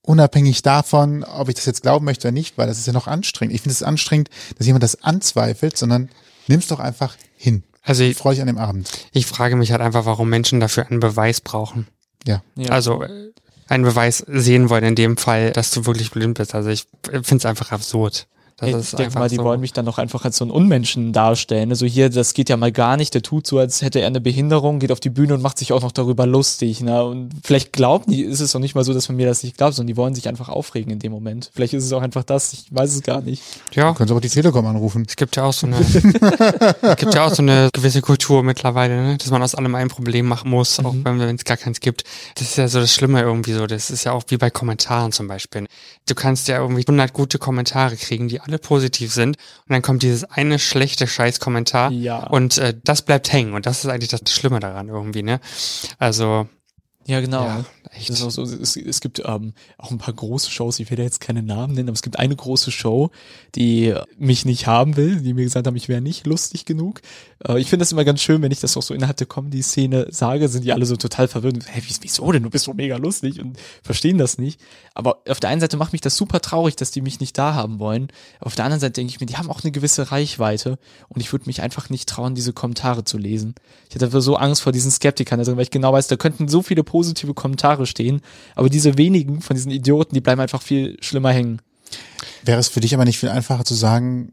unabhängig davon, ob ich das jetzt glauben möchte oder nicht, weil das ist ja noch anstrengend. Ich finde es anstrengend, dass jemand das anzweifelt, sondern nimm's doch einfach hin. Also Ich ich, freue mich an dem Abend. ich frage mich halt einfach, warum Menschen dafür einen Beweis brauchen. Ja. Ja. Also äh, einen Beweis sehen wollen in dem Fall, dass du wirklich blind bist. Also ich finde es einfach absurd. Das ich ist denke mal, die so. wollen mich dann doch einfach als so einen Unmenschen darstellen. Also hier, das geht ja mal gar nicht. Der tut so, als hätte er eine Behinderung, geht auf die Bühne und macht sich auch noch darüber lustig. Ne? Und vielleicht glauben die, ist es doch nicht mal so, dass man mir das nicht glaubt, sondern die wollen sich einfach aufregen in dem Moment. Vielleicht ist es auch einfach das, ich weiß es gar nicht. ja, Können Sie aber die Telekom anrufen. es gibt ja auch so eine, (laughs) es gibt ja auch so eine gewisse Kultur mittlerweile, ne? dass man aus allem ein Problem machen muss, auch Mhm. wenn es gar keins gibt. Das ist ja so das Schlimme irgendwie so. Das ist ja auch wie bei Kommentaren zum Beispiel. Du kannst ja irgendwie 100 gute Kommentare kriegen, die alle positiv sind, und dann kommt dieses eine schlechte Scheiß-Kommentar Ja. und äh, das bleibt hängen. Und das ist eigentlich das Schlimme daran irgendwie, ne? Also Ja, genau. Ja, Auch so, es, es gibt ähm, auch ein paar große Shows, ich da jetzt keine Namen nennen, aber es gibt eine große Show, die mich nicht haben will, die mir gesagt haben, ich wäre nicht lustig genug. Äh, ich finde das immer ganz schön, wenn ich das auch so innerhalb der Comedy-Szene sage, sind die alle so total verwirrt. Hä, wie- wieso denn? Du bist so mega lustig und verstehen das nicht. Aber auf der einen Seite macht mich das super traurig, dass die mich nicht da haben wollen. Auf der anderen Seite denke ich mir, die haben auch eine gewisse Reichweite und ich würde mich einfach nicht trauen, diese Kommentare zu lesen. Ich hatte so Angst vor diesen Skeptikern, da weil ich genau weiß, da könnten so viele positive Kommentare stehen, aber diese wenigen von diesen Idioten, die bleiben einfach viel schlimmer hängen. Wäre es für dich aber nicht viel einfacher zu sagen,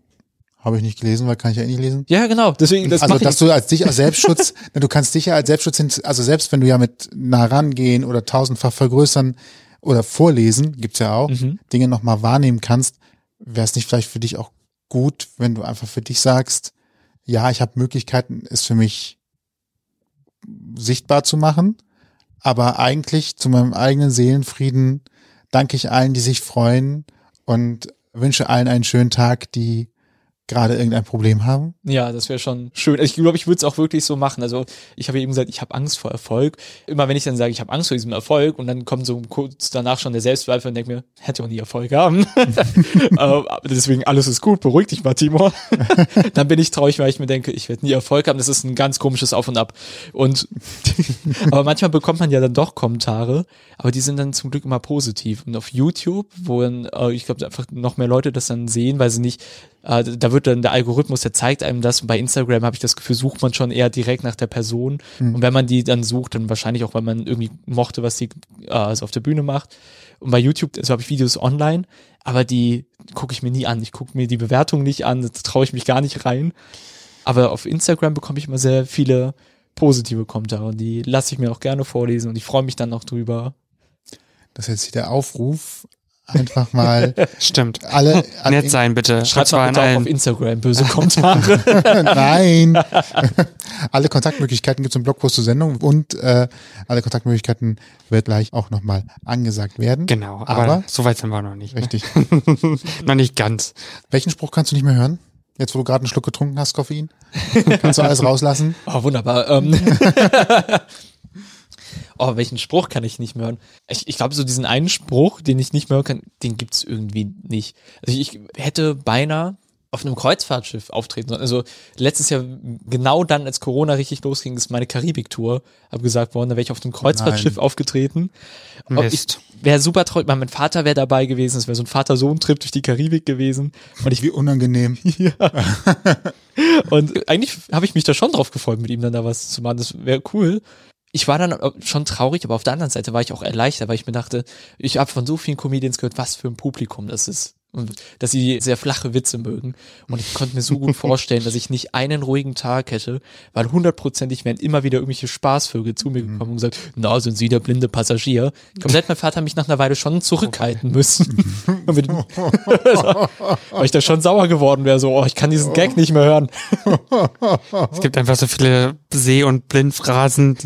habe ich nicht gelesen, weil kann ich ja eh nicht lesen? Ja, genau. Deswegen, das also, mach ich. dass du als dich als Selbstschutz, (laughs) du kannst dich ja als Selbstschutz hin, also selbst wenn du ja mit nah rangehen oder tausendfach vergrößern oder vorlesen, gibt's ja auch, Mhm. Dinge nochmal wahrnehmen kannst, wäre es nicht vielleicht für dich auch gut, wenn du einfach für dich sagst, ja, ich habe Möglichkeiten, es für mich sichtbar zu machen, aber eigentlich zu meinem eigenen Seelenfrieden danke ich allen, die sich freuen und wünsche allen einen schönen Tag, die gerade irgendein Problem haben. Ja, das wäre schon schön. Ich glaube, ich würde es auch wirklich so machen. Also ich habe eben gesagt, ich habe Angst vor Erfolg. Immer wenn ich dann sage, ich habe Angst vor diesem Erfolg und dann kommt so kurz danach schon der Selbstzweifel und denke mir, hätte auch nie Erfolg haben. (laughs) (laughs) deswegen alles ist gut, beruhig dich mal, Timur. (laughs) dann bin ich traurig, weil ich mir denke, ich werde nie Erfolg haben. Das ist ein ganz komisches Auf und Ab. Und aber manchmal bekommt man ja dann doch Kommentare, aber die sind dann zum Glück immer positiv. Und auf YouTube, wo dann, äh, ich glaube, einfach noch mehr Leute das dann sehen, weil sie nicht, äh, da wird dann der Algorithmus, der zeigt einem das. Und bei Instagram habe ich das Gefühl, sucht man schon eher direkt nach der Person. Und wenn man die dann sucht, dann wahrscheinlich auch, weil man irgendwie mochte, was sie äh, also auf der Bühne macht. Und bei YouTube, also habe ich Videos online, aber die gucke ich mir nie an. Ich gucke mir die Bewertung nicht an, da traue ich mich gar nicht rein. Aber auf Instagram bekomme ich immer sehr viele positive Kommentare und die lasse ich mir auch gerne vorlesen und ich freue mich dann noch drüber. Das ist jetzt hier der Aufruf, einfach mal (laughs) stimmt. alle (laughs) an Nett sein bitte. Schreibt mal bitte auf. Instagram böse Kommentare. (laughs) Nein. alle Kontaktmöglichkeiten gibt es im Blogpost zur Sendung und äh, alle Kontaktmöglichkeiten wird gleich auch nochmal angesagt werden. Genau, aber, Aber- so weit sind wir noch nicht. Ne? Richtig. noch nicht ganz. Welchen Spruch kannst du nicht mehr hören? Jetzt, wo du gerade einen Schluck getrunken hast, Koffein? Kannst du alles rauslassen? Oh, wunderbar. Ähm. Oh, welchen Spruch kann ich nicht mehr hören? Ich, ich glaube, so diesen einen Spruch, den ich nicht mehr hören kann, den gibt's irgendwie nicht. Also ich, ich hätte beinahe auf einem Kreuzfahrtschiff auftreten sollen. Also letztes Jahr, genau dann, als Corona richtig losging, ist meine Karibik-Tour abgesagt worden. Da wäre ich auf einem Kreuzfahrtschiff aufgetreten. Und ich Mist. wäre super traurig, mein Vater wäre dabei gewesen. Es wäre so ein Vater-Sohn-Trip durch die Karibik gewesen. Und ich Wie unangenehm. (laughs) und eigentlich habe ich mich da schon drauf gefreut, mit ihm dann da was zu machen. Das wäre cool. Ich war dann schon traurig, aber auf der anderen Seite war ich auch erleichtert, weil ich mir dachte, ich habe von so vielen Comedians gehört, was für ein Publikum das ist. Und dass sie sehr flache Witze mögen. Und ich konnte mir so gut (laughs) vorstellen, dass ich nicht einen ruhigen Tag hätte, weil hundertprozentig wären immer wieder irgendwelche Spaßvögel zu mir gekommen und gesagt, na, sind Sie der blinde Passagier? Ich glaube, da hätte mein Vater mich nach einer Weile schon zurückhalten müssen. (laughs) (laughs) Weil ich da schon sauer geworden wäre, so, oh, ich kann diesen Gag nicht mehr hören. Es gibt einfach so viele Seh- und Blindphrasen,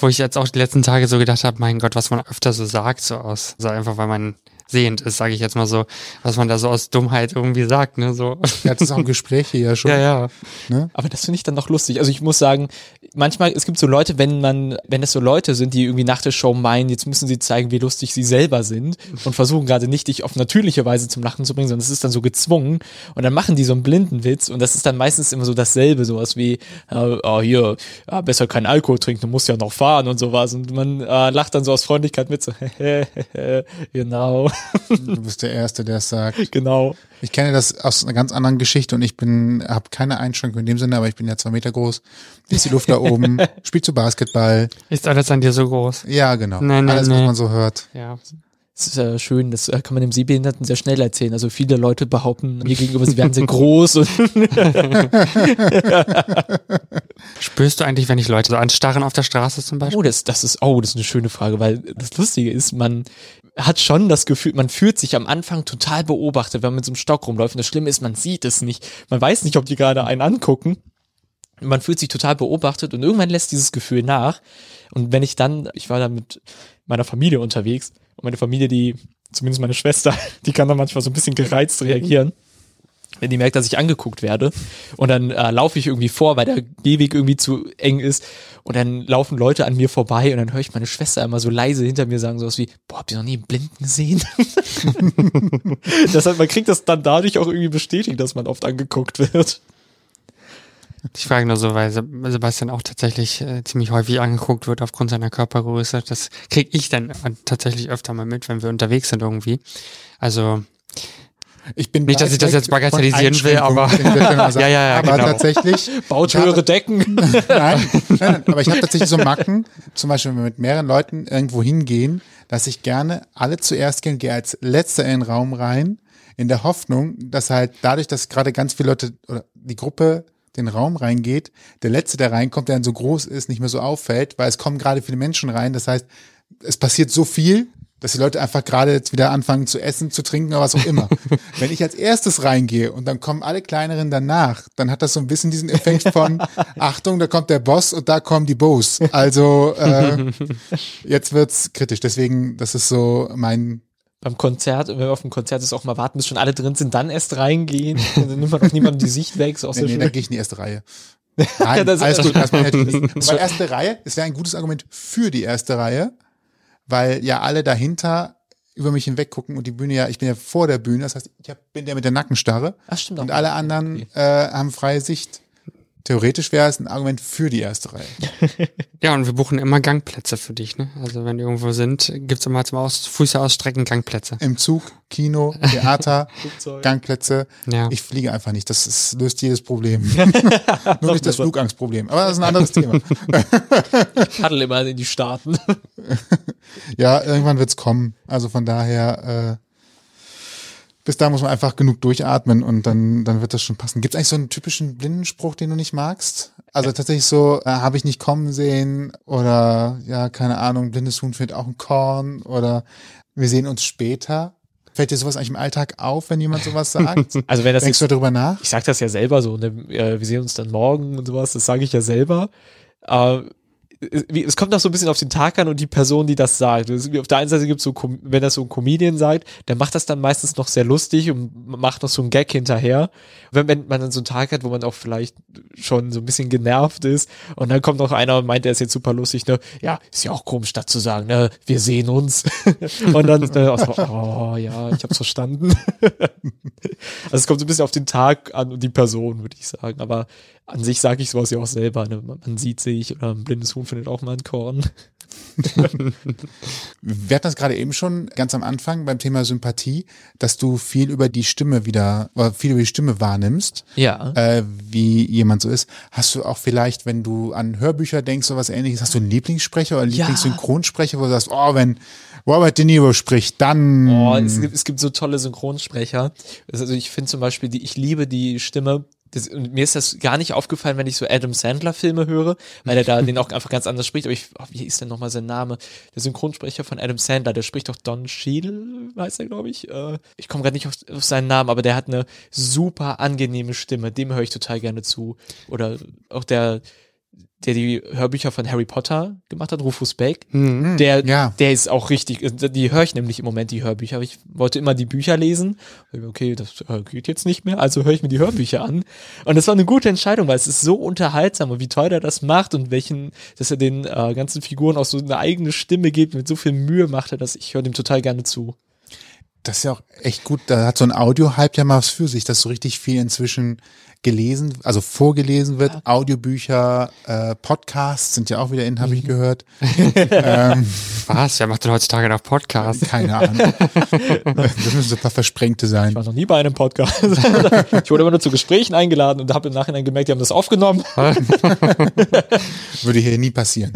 wo ich jetzt auch die letzten Tage so gedacht habe, mein Gott, was man öfter so sagt, so aus, so einfach, weil man sehend ist, sage ich jetzt mal so, was man da so aus Dummheit irgendwie sagt, ne, so. Ja, das ist auch ein Gespräch hier ja schon. Ja, ja. Aber das finde ich dann noch lustig. Also ich muss sagen, manchmal, es gibt so Leute, wenn man, wenn es so Leute sind, die irgendwie nach der Show meinen, jetzt müssen sie zeigen, wie lustig sie selber sind und versuchen gerade nicht dich auf natürliche Weise zum Lachen zu bringen, sondern es ist dann so gezwungen und dann machen die so einen blinden Witz und das ist dann meistens immer so dasselbe, sowas wie, äh, oh, hier, ja, besser keinen Alkohol trinken, du musst ja noch fahren und sowas und man äh, lacht dann so aus Freundlichkeit mit, so, (laughs) genau, Du bist der Erste, der es sagt. genau. Ich kenne das aus einer ganz anderen Geschichte und ich bin, habe keine Einschränkung in dem Sinne, aber ich bin ja zwei Meter groß. Wie ist die Luft da (laughs) oben? Spielst du Basketball? Ist alles an dir so groß? Ja, genau. Nee, nee, Alles, was man so hört. Ja. Das ist äh, schön, das äh, kann man dem Sehbehinderten sehr schnell erzählen. Also viele Leute behaupten mir gegenüber, sie wären sehr groß (laughs) Spürst du eigentlich, wenn ich Leute so anstarren auf der Straße zum Beispiel? Oh, das, das ist, oh, das ist eine schöne Frage, weil das Lustige ist, man hat schon das Gefühl, man fühlt sich am Anfang total beobachtet, wenn man mit so einem Stock rumläuft. Und das Schlimme ist, man sieht es nicht. Man weiß nicht, ob die gerade einen angucken. Man fühlt sich total beobachtet und irgendwann lässt dieses Gefühl nach. Und wenn ich dann, ich war da mit meiner Familie unterwegs und meine Familie, die, zumindest meine Schwester, (laughs) die kann dann manchmal so ein bisschen gereizt reagieren wenn die merkt, dass ich angeguckt werde. Und dann äh, laufe ich irgendwie vor, weil der Gehweg irgendwie zu eng ist. Und dann laufen Leute an mir vorbei und dann höre ich meine Schwester immer so leise hinter mir sagen, sowas wie, boah, habt ihr noch nie einen Blinden gesehen? (laughs) das heißt, man kriegt das dann dadurch auch irgendwie bestätigt, dass man oft angeguckt wird. Ich frage nur so, weil Seb- Sebastian auch tatsächlich äh, ziemlich häufig angeguckt wird aufgrund seiner Körpergröße. Das kriege ich dann tatsächlich öfter mal mit, wenn wir unterwegs sind irgendwie. Also Ich bin Nicht, dass ich das jetzt bagatellisieren will, aber-. (laughs) Ja, ja, ja, Aber genau. tatsächlich. Baut ich habe- höhere Decken. (laughs) nein, nein, nein, aber ich habe tatsächlich so Macken, zum Beispiel wenn wir mit mehreren Leuten irgendwo hingehen, dass ich gerne alle zuerst gehen, gehe als letzter in den Raum rein, in der Hoffnung, dass halt dadurch, dass gerade ganz viele Leute oder die Gruppe den Raum reingeht, der letzte, der reinkommt, der dann so groß ist, nicht mehr so auffällt, weil es kommen gerade viele Menschen rein. Das heißt, es passiert so viel, dass die Leute einfach gerade jetzt wieder anfangen zu essen, zu trinken oder was auch immer. (laughs) Wenn ich als erstes reingehe und dann kommen alle kleineren danach, dann hat das so ein bisschen diesen Effekt von (laughs) Achtung, da kommt der Boss und da kommen die Bows. Also äh, (laughs) jetzt wird's kritisch. Deswegen, das ist so mein Beim Konzert, wenn wir auf dem Konzert ist, auch mal warten, bis schon alle drin sind, dann erst reingehen. Und dann nimmt man auch niemandem die Sicht weg. Ist auch Nee, sehr nee, schön. dann gehe ich in die erste Reihe. Nein, das ist- alles gut. Nicht. Aber erste Reihe, es wäre ein gutes Argument für die erste Reihe, weil ja alle dahinter über mich hinweg gucken und die Bühne ja, ich bin ja vor der Bühne, das heißt, ich hab, bin der mit der Nackenstarre Ach, stimmt auch. und alle anderen äh, haben freie Sicht. Theoretisch wäre es ein Argument für die erste Reihe. ja, und wir buchen immer Gangplätze für dich. Ne? Also wenn wir irgendwo sind, gibt's immer zum Aus Füße ausstrecken Gangplätze. Im Zug, Kino, Theater, (laughs) Gangplätze. Ja. Ich fliege einfach nicht. Das ist, löst jedes Problem. (laughs) Nur nicht das Flugangstproblem. Aber das ist ein anderes Thema. (laughs) paddel immer in die Staaten. Ja, irgendwann wird's kommen. Also von daher, äh, bis da muss man einfach genug durchatmen und dann, dann wird das schon passen. Gibt's eigentlich so einen typischen Blindenspruch, den du nicht magst? Also tatsächlich so, äh, habe ich nicht kommen sehen oder ja, keine Ahnung, blindes Huhn findet auch ein Korn oder wir sehen uns später. Fällt dir sowas eigentlich im Alltag auf, wenn jemand sowas (laughs) sagt? Also wenn das Denkst du darüber nach? ich sag das ja selber so, ne? äh, wir sehen uns dann morgen und sowas, das sage ich ja selber. Äh, es- kommt auch so ein bisschen auf den Tag an und die Person, die das sagt. Auf der einen Seite gibt es so, wenn das so ein Comedian sagt, der macht das dann meistens noch sehr lustig und macht noch so einen Gag hinterher. Wenn, wenn man dann so einen Tag hat, wo man auch vielleicht schon so ein bisschen genervt ist und dann kommt noch einer und meint, der ist jetzt super lustig, ne? Ja, ist ja auch komisch, das zu sagen, ne? Wir sehen uns. (laughs) und dann, auch so, oh ja, ich hab's verstanden. (laughs) Also es kommt so ein bisschen auf den Tag an und die Person, würde ich sagen. Aber an sich sage ich sowas ja auch selber. Ne? Man, sieht sich oder ein blindes Huhn findet auch mal ein Korn. (laughs) Wir hatten das gerade eben schon ganz am Anfang beim Thema Sympathie, dass du viel über die Stimme wieder, oder viel über die Stimme wahrnimmst. Ja. äh, wie jemand so ist. Hast du auch vielleicht, wenn du an Hörbücher denkst oder was ähnliches, hast du einen Lieblingssprecher oder einen Ja. Lieblingssynchronsprecher, wo du sagst, oh, wenn Robert De Niro spricht, dann Oh, es, gibt, es gibt so tolle Synchronsprecher. Also ich finde zum Beispiel, die, ich liebe die Stimme. Das, mir ist das gar nicht aufgefallen, wenn ich so Adam Sandler Filme höre, weil er da den auch einfach ganz anders spricht. Aber ich, oh, wie ist denn nochmal sein Name? Der Synchronsprecher von Adam Sandler, der spricht doch Don Cheadle, weiß er, glaube ich. Äh, ich komme gerade nicht auf, auf seinen Namen, aber der hat eine super angenehme Stimme. Dem höre ich total gerne zu. Oder auch der, der die Hörbücher von Harry Potter gemacht hat, Rufus Beck. Der, ja. der ist auch richtig, die höre ich nämlich im Moment, die Hörbücher. Ich wollte immer die Bücher lesen. Okay, das äh, geht jetzt nicht mehr, also höre ich mir die Hörbücher an. Und das war eine gute Entscheidung, weil es ist so unterhaltsam und wie toll er das macht und welchen, dass er den äh, ganzen Figuren auch so eine eigene Stimme gibt, mit so viel Mühe macht er das. Ich höre dem total gerne zu. das ist ja auch echt gut. Da hat so ein Audio-Hype ja mal was für sich, dass so richtig viel inzwischen gelesen, also vorgelesen wird. Audiobücher, äh, Podcasts sind ja auch wieder in, habe Mhm. ich gehört. (laughs) Was? Wer macht denn heutzutage noch Podcast? Keine Ahnung. (laughs) das müssen so ein paar Versprengte sein. Ich war noch nie bei einem Podcast. ich wurde immer nur zu Gesprächen eingeladen und habe im Nachhinein gemerkt, die haben das aufgenommen. (laughs) Würde hier nie passieren.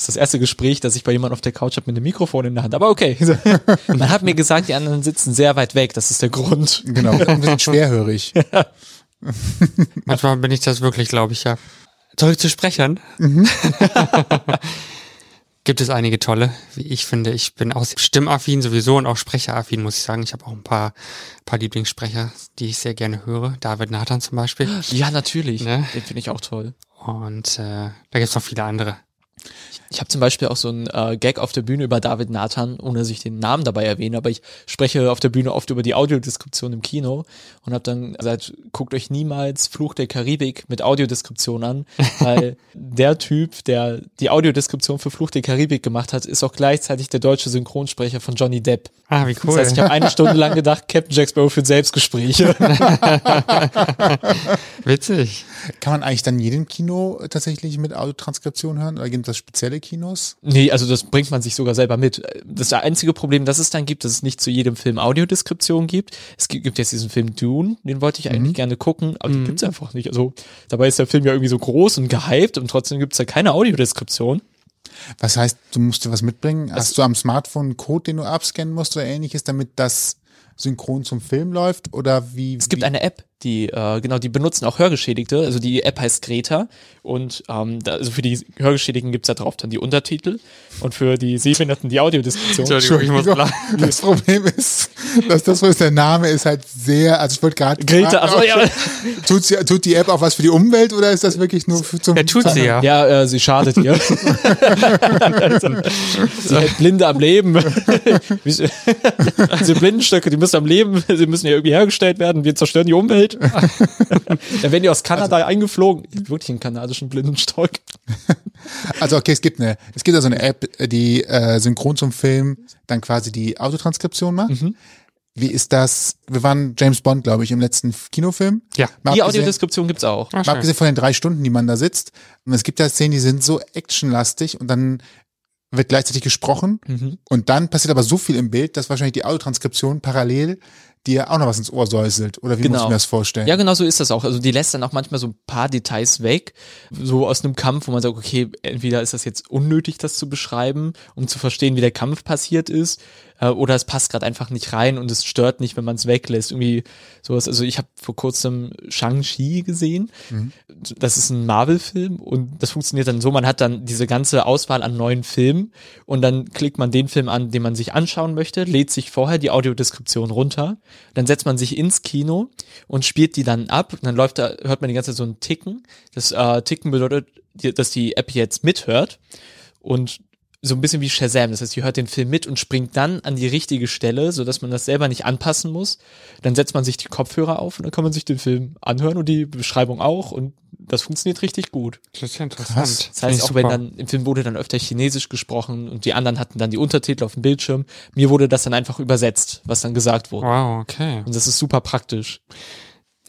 Ist das erste Gespräch, das ich bei jemandem auf der Couch habe mit einem Mikrofon in der Hand. Aber okay. (laughs) Man hat mir gesagt, die anderen sitzen sehr weit weg. Das ist der Grund. Genau, (laughs) ein bisschen schwerhörig. (laughs) Manchmal bin ich das wirklich, glaube ich, ja. Zurück zu Sprechern. Gibt es einige tolle, wie ich finde. Ich bin auch stimmaffin sowieso und auch sprecheraffin, muss ich sagen. Ich habe auch ein paar, paar Lieblingssprecher, die ich sehr gerne höre. David Nathan zum Beispiel. Ja, natürlich. Ne? Den finde ich auch toll. Und äh, da gibt's noch viele andere. Ich habe zum Beispiel auch so einen äh, Gag auf der Bühne über David Nathan, ohne dass ich den Namen dabei erwähne, aber ich spreche auf der Bühne oft über die Audiodeskription im Kino und habe dann gesagt, guckt euch niemals Fluch der Karibik mit Audiodeskription an, (laughs) weil der Typ, der die Audiodeskription für Fluch der Karibik gemacht hat, ist auch gleichzeitig der deutsche Synchronsprecher von Johnny Depp. Ah, wie cool. Das heißt, ich habe eine Stunde lang gedacht, Captain Jack Sparrow führt Selbstgespräche. (laughs) Witzig. Kann man eigentlich dann jedem Kino tatsächlich mit Audiotranskription hören? Oder gibt es spezielle Kinos? Nee, also das bringt man sich sogar selber mit. Das einzige Problem, das es dann gibt, dass es nicht zu jedem Film Audiodeskription gibt. Es gibt gibt jetzt diesen Film Dune, den wollte ich eigentlich gerne gucken, aber den gibt's einfach nicht. Also dabei ist der Film ja irgendwie so groß und gehypt und trotzdem gibt's da keine Audiodeskription. Was heißt, du musst dir was mitbringen? Hast du am Smartphone einen Code, den du abscannen musst oder ähnliches, damit das synchron zum Film läuft? Oder wie? Es gibt wie, eine App, die, äh, genau, die benutzen auch Hörgeschädigte. Also die App heißt Greta und ähm, da, also für die Hörgeschädigten gibt's da drauf dann die Untertitel und für die Sehbehinderten die Audiodeskription. Entschuldigung, ich muss lachen. (laughs) Das Problem ist, dass das, was der Name ist, halt sehr, also ich wollte gerade. Greta, also ja, Tut, sie, tut die App auch was für die Umwelt oder ist das wirklich nur für, zum Er tut sie ja. ja, äh, sie schadet ihr. (laughs) sie hält Blinde am Leben. (laughs) Diese Blindenstöcke, die müssen am Leben, sie müssen ja irgendwie hergestellt werden. Wir zerstören die Umwelt. (laughs) Dann werden die aus Kanada eingeflogen. Ich hab wirklich einen kanadischen Blindenstock. Also okay, es gibt eine, es gibt also eine App, die äh, synchron zum Film dann quasi die Autotranskription macht. Mhm. Wie ist das? Wir waren James Bond, glaube ich, im letzten Kinofilm. Ja. Mal Die Audiodeskription gibt's auch. Ah, Mal abgesehen von den drei Stunden, die man da sitzt. Und es gibt ja Szenen, die sind so actionlastig und dann wird gleichzeitig gesprochen Mhm. und dann passiert aber so viel im Bild, dass wahrscheinlich die Audiotranskription parallel dir auch noch was ins Ohr säuselt. Oder wie muss ich mir das vorstellen? Ja, genau so ist das auch. Also die lässt dann auch manchmal so ein paar Details weg, so aus einem Kampf, wo man sagt, okay, entweder ist das jetzt unnötig, das zu beschreiben, um zu verstehen, wie der Kampf passiert ist, oder es passt gerade einfach nicht rein und es stört nicht, wenn man es weglässt. Irgendwie sowas. Also ich habe vor kurzem Shang-Chi gesehen. Das ist ein Marvel-Film und das funktioniert dann so, man hat dann diese ganze Auswahl an neuen Filmen und dann klickt man den Film an, den man sich anschauen möchte, lädt sich vorher die Audiodeskription runter, dann setzt man sich ins Kino und spielt die dann ab und dann läuft da, hört man die ganze Zeit so ein Ticken. Das äh, Ticken bedeutet, dass die App jetzt mithört und so ein bisschen wie Shazam. Das heißt, die hört den Film mit und springt dann an die richtige Stelle, so dass man das selber nicht anpassen muss. Dann setzt man sich die Kopfhörer auf und dann kann man sich den Film anhören und die Beschreibung auch und das funktioniert richtig gut. Das ist ja interessant. Krass. Das heißt, auch super. wenn dann im Film wurde dann öfter Chinesisch gesprochen und die anderen hatten dann die Untertitel auf dem Bildschirm, mir wurde das dann einfach übersetzt, was dann gesagt wurde. Wow, okay. Und das ist super praktisch.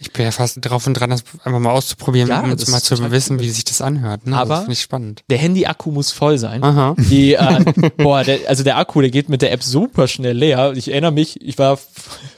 Ich bin ja fast drauf und dran, das einfach mal auszuprobieren, Ja, um mal zu wissen, cool. wie sich das anhört. Ne? Aber- das finde ich spannend. Der Handy-Akku muss voll sein. Aha. Die, äh, (laughs) boah, der, also der Akku, der geht mit der App super schnell leer. Ich erinnere mich, ich war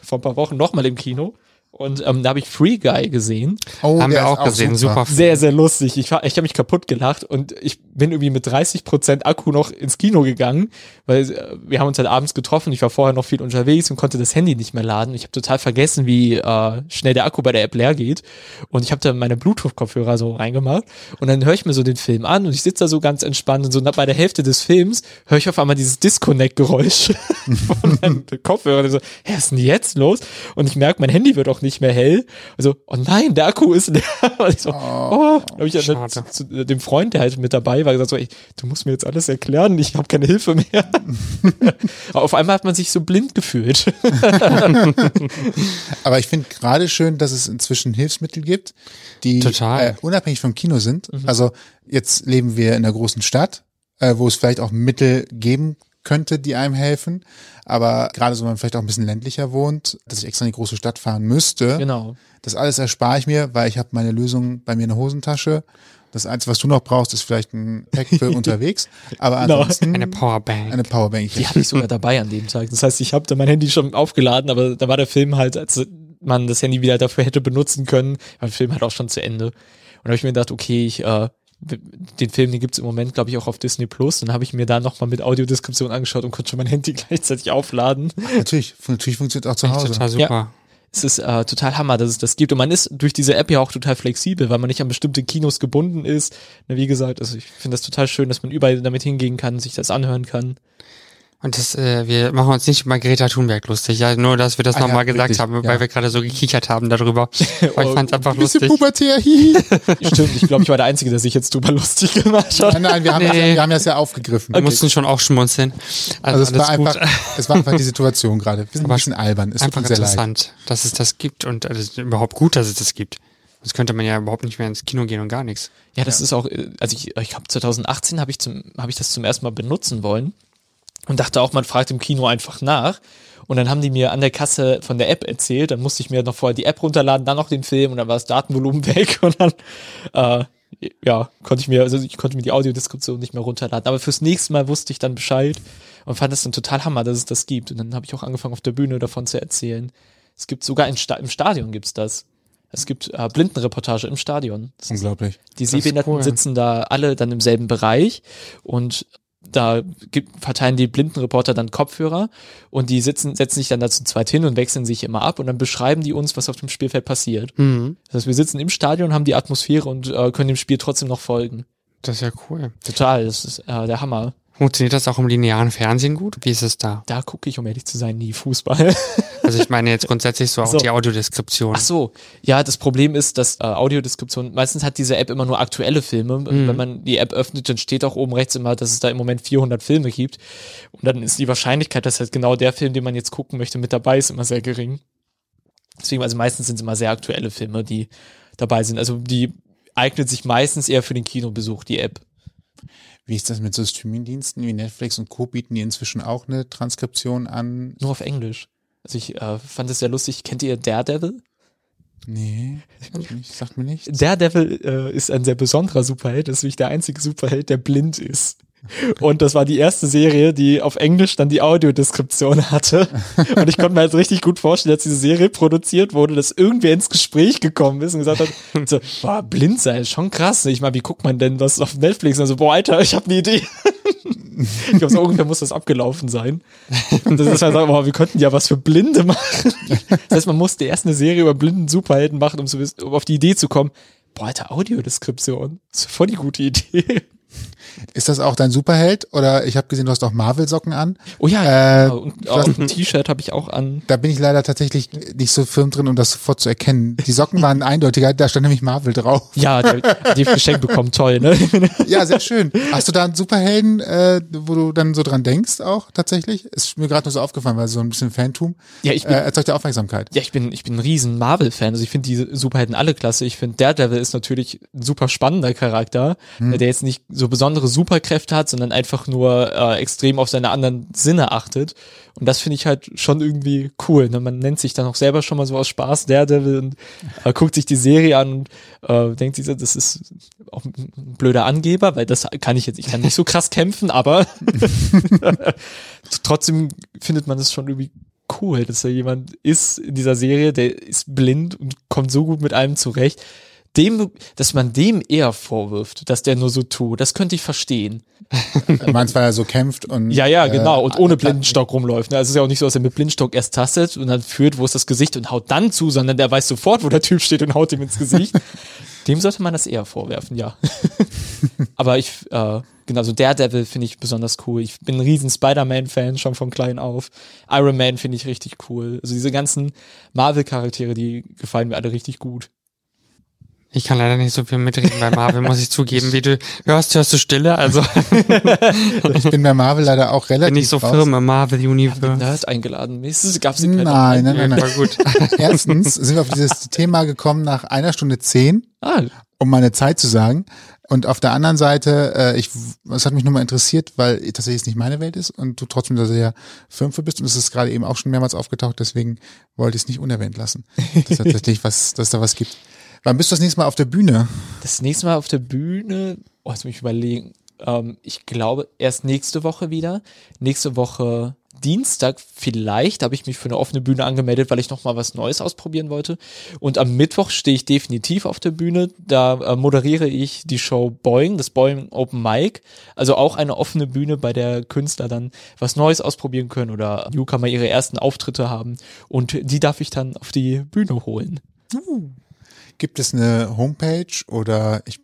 vor ein paar Wochen nochmal im Kino und ähm, da habe ich Free Guy gesehen. Oh, Haben der wir ist auch gesehen. Super. Sehr, sehr lustig. Ich, war- ich habe mich kaputt gelacht und ich bin irgendwie mit 30% Akku noch ins Kino gegangen, weil äh, wir haben uns halt abends getroffen. Ich war vorher noch viel unterwegs und konnte das Handy nicht mehr laden. Ich habe total vergessen, wie äh, schnell der Akku bei der App leer geht. Und ich habe dann meine Bluetooth-Kopfhörer so reingemacht und dann höre ich mir so den Film an und ich sitze da so ganz entspannt und so bei der Hälfte des Films höre ich auf einmal dieses Disconnect-Geräusch (laughs) von meinen Kopfhörern. Ich So, hä, was ist denn jetzt los? Und ich merke, mein Handy wird auch nicht mehr hell. Also, oh nein, der Akku ist (laughs) leer. Und ich so, oh, da habe ich dann schade. zu, zu dem Freund, der halt mit dabei war, gesagt so, ey, du musst mir jetzt alles erklären, ich habe keine Hilfe mehr. Aber (laughs) auf einmal hat man sich so blind gefühlt. (laughs) Aber ich finde gerade schön, dass es inzwischen Hilfsmittel gibt, die Total. Äh, unabhängig vom Kino sind. Mhm. Also jetzt leben wir in einer großen Stadt, äh, wo es vielleicht auch Mittel geben könnte, die einem helfen. Aber gerade so, wenn man vielleicht auch ein bisschen ländlicher wohnt, dass ich extra in die große Stadt fahren müsste. genau. Das alles erspare ich mir, weil ich habe meine Lösung bei mir in der Hosentasche. Das Einzige, was du noch brauchst, ist vielleicht ein Pack für (laughs) unterwegs. Aber Genau. ansonsten Eine Powerbank. eine Powerbank. Die hatte ich sogar dabei an dem Tag. Das heißt, ich habe da mein Handy schon aufgeladen, aber da war der Film halt, als man das Handy wieder dafür hätte benutzen können, war der Film halt auch schon zu Ende. Und da habe ich mir gedacht, okay, ich äh, den Film, den gibt's im Moment, glaube ich, auch auf Disney Plus. Dann habe ich mir da nochmal mit Audiodeskription angeschaut und konnte schon mein Handy (laughs) gleichzeitig aufladen. Natürlich, natürlich funktioniert auch zu Hause. Total super. Es ist äh, total Hammer, dass es das gibt. Und man ist durch diese App ja auch total flexibel, weil man nicht an bestimmte Kinos gebunden ist. Na, wie gesagt, also ich finde das total schön, dass man überall damit hingehen kann, sich das anhören kann. Und das, äh, wir machen uns nicht über Greta Thunberg lustig, ja, nur dass wir das Ah, nochmal ja, gesagt richtig, haben, ja. weil wir gerade so gekichert haben darüber. (laughs) Weil ich fand's einfach Ein bisschen lustig. pubertär, hihi. (laughs) Stimmt, ich glaube, ich war der Einzige, der sich jetzt drüber lustig gemacht hat. Nein, nein, wir haben, das, ja- Nee. wir haben das ja aufgegriffen. Wir mussten schon auch schmunzeln. Also Also, es war, einfach, es war einfach die Situation gerade. Wir sind ein Aber bisschen albern. Es einfach sehr leid. interessant, dass es das gibt und es ist überhaupt gut, dass es das gibt. Sonst könnte man ja überhaupt nicht mehr ins Kino gehen und gar nichts. Ja, das ist auch, äh, also ich, ich habe 2018 habe ich zum, habe ich das zum ersten Mal benutzen wollen und dachte auch, man fragt im Kino einfach nach. Und dann haben die mir an der Kasse von der App erzählt, dann musste ich mir noch vorher die App runterladen, dann noch den Film und dann war das Datenvolumen (laughs) weg und dann, äh, ja, konnte ich mir, also ich konnte mir die Audiodeskription nicht mehr runterladen. Aber fürs nächste Mal wusste ich dann Bescheid und fand es dann total Hammer, dass es das gibt. Und dann habe ich auch angefangen, auf der Bühne davon zu erzählen. Es gibt sogar im, Sta im Stadion gibt's das. Es gibt äh, Blindenreportage im Stadion. Das ist Unglaublich. die ist Sehbehinderten cool. sitzen da alle dann im selben Bereich und da gibt, verteilen die Blindenreporter dann Kopfhörer und die sitzen, setzen sich dann dazu zweit hin und wechseln sich immer ab und dann beschreiben die uns, was auf dem Spielfeld passiert. Mhm. Das heißt, wir sitzen im Stadion, haben die Atmosphäre und äh, können dem Spiel trotzdem noch folgen. Das ist ja cool. Total, das ist äh, der Hammer. Funktioniert das auch im linearen Fernsehen gut? Wie ist es da? Da gucke ich, um ehrlich zu sein, nie Fußball. (laughs) Also ich meine jetzt grundsätzlich so auch So. die Audiodeskription. Ach so, ja, das Problem ist, dass äh, Audiodeskription, meistens hat diese App immer nur aktuelle Filme. Und Wenn man die App öffnet, dann steht auch oben rechts immer, dass es da im Moment 400 Filme gibt. Und dann ist die Wahrscheinlichkeit, dass halt genau der Film, den man jetzt gucken möchte, mit dabei ist, immer sehr gering. Deswegen, also meistens sind es immer sehr aktuelle Filme, die dabei sind. Also die eignet sich meistens eher für den Kinobesuch, die App. Wie ist das mit so Streamingdiensten wie Netflix und Co. bieten die inzwischen auch eine Transkription an? Nur auf Englisch. Also ich äh, fand es sehr lustig. Kennt ihr Daredevil? Nee, ich sagt mir nicht. Daredevil äh, ist ein sehr besonderer Superheld. Das ist nämlich der einzige Superheld, der blind ist. Und das war die erste Serie, die auf Englisch dann die Audiodeskription hatte. Und ich konnte mir halt richtig gut vorstellen, als diese Serie produziert wurde, dass irgendwer ins Gespräch gekommen ist und gesagt hat, so, boah, blind sein, schon krass. Ich meine, wie guckt man denn das auf Netflix? Und so, boah, Alter, ich habe eine Idee. ich glaube, so ungefähr muss das abgelaufen sein. Und das ist halt so, boah, wir könnten ja was für Blinde machen. Das heißt, man musste erst eine Serie über blinden Superhelden machen, um, so, um auf die Idee zu kommen, boah, Alter, Audiodeskription. Das ist voll die gute Idee. Ist das auch dein Superheld? Oder ich habe gesehen, du hast auch Marvel-Socken an. Oh ja, Äh, genau. und, auch ein T-Shirt habe ich auch an. Da bin ich leider tatsächlich nicht so firm drin, um das sofort zu erkennen. Die Socken waren (laughs) eindeutiger, da stand nämlich Marvel drauf. Ja, die geschenkt bekommen, toll, ne? (laughs) Ja, sehr schön. Hast du da einen Superhelden, äh, wo du dann so dran denkst auch tatsächlich? Ist mir gerade nur so aufgefallen, weil so ein bisschen Fantum Ja, ich äh, bin, erzeugt ja Aufmerksamkeit. ja, ich bin, ich bin ein riesen Marvel-Fan. Also ich finde die Superhelden alle klasse. Ich finde Daredevil ist natürlich ein super spannender Charakter, Hm. äh, der jetzt nicht so besondere Superkräfte hat, sondern einfach nur äh, extrem auf seine anderen Sinne achtet. Und das finde ich halt schon irgendwie cool. Ne? Man nennt sich dann auch selber schon mal so aus Spaß Daredevil und äh, guckt sich die Serie an und äh, denkt sich, so, das ist auch ein blöder Angeber, weil das kann ich jetzt, ich kann nicht so krass kämpfen, aber (laughs) trotzdem findet man es schon irgendwie cool, dass da jemand ist in dieser Serie, der ist blind und kommt so gut mit allem zurecht. Dem, dass man dem eher vorwirft, dass der nur so tut, das könnte ich verstehen. Du meinst, weil er so kämpft und Ja, ja, äh, genau. Und ohne klar, Blindenstock rumläuft. Ne? Also es ist ja auch nicht so, dass er mit Blindenstock erst tastet und dann führt, wo ist das Gesicht und haut dann zu, sondern der weiß sofort, wo der Typ steht und haut ihm ins Gesicht. (laughs) Dem sollte man das eher vorwerfen, ja. (laughs) Aber ich, äh, genau, so Daredevil finde ich besonders cool. Ich bin ein riesen Spider-Man-Fan schon von klein auf. Iron Man finde ich richtig cool. Also diese ganzen Marvel-Charaktere, die gefallen mir alle richtig gut. Ich kann leider nicht so viel mitreden bei Marvel, muss ich zugeben. Wie du hörst, hörst du Stille. Also (laughs) Ich bin bei Marvel leider auch relativ bin ich so raus. firm im Marvel Universe. Nerd eingeladen. Es gab keine Nein, nein, nein, nein. War gut. Erstens sind wir auf dieses Thema gekommen nach einer Stunde zehn, Ah, um meine Zeit zu sagen. Und auf der anderen Seite, äh, ich, es hat mich nur mal interessiert, weil tatsächlich es nicht meine Welt ist und du trotzdem da sehr firm für bist und es ist gerade eben auch schon mehrmals aufgetaucht, deswegen wollte ich es nicht unerwähnt lassen, dass tatsächlich was, dass da was gibt. Wann bist du das nächste Mal auf der Bühne? Das nächste Mal auf der Bühne, oh, jetzt muss ich überlegen. Ähm, ich glaube, erst nächste Woche wieder. Nächste Woche Dienstag vielleicht habe ich mich für eine offene Bühne angemeldet, weil ich noch mal was Neues ausprobieren wollte. Und am Mittwoch stehe ich definitiv auf der Bühne. Da äh, moderiere ich die Show Boeing, das Boeing Open Mic. Also auch eine offene Bühne, bei der Künstler dann was Neues ausprobieren können oder Newcomer ihre ersten Auftritte haben. Und die darf ich dann auf die Bühne holen. Gibt es eine Homepage oder ich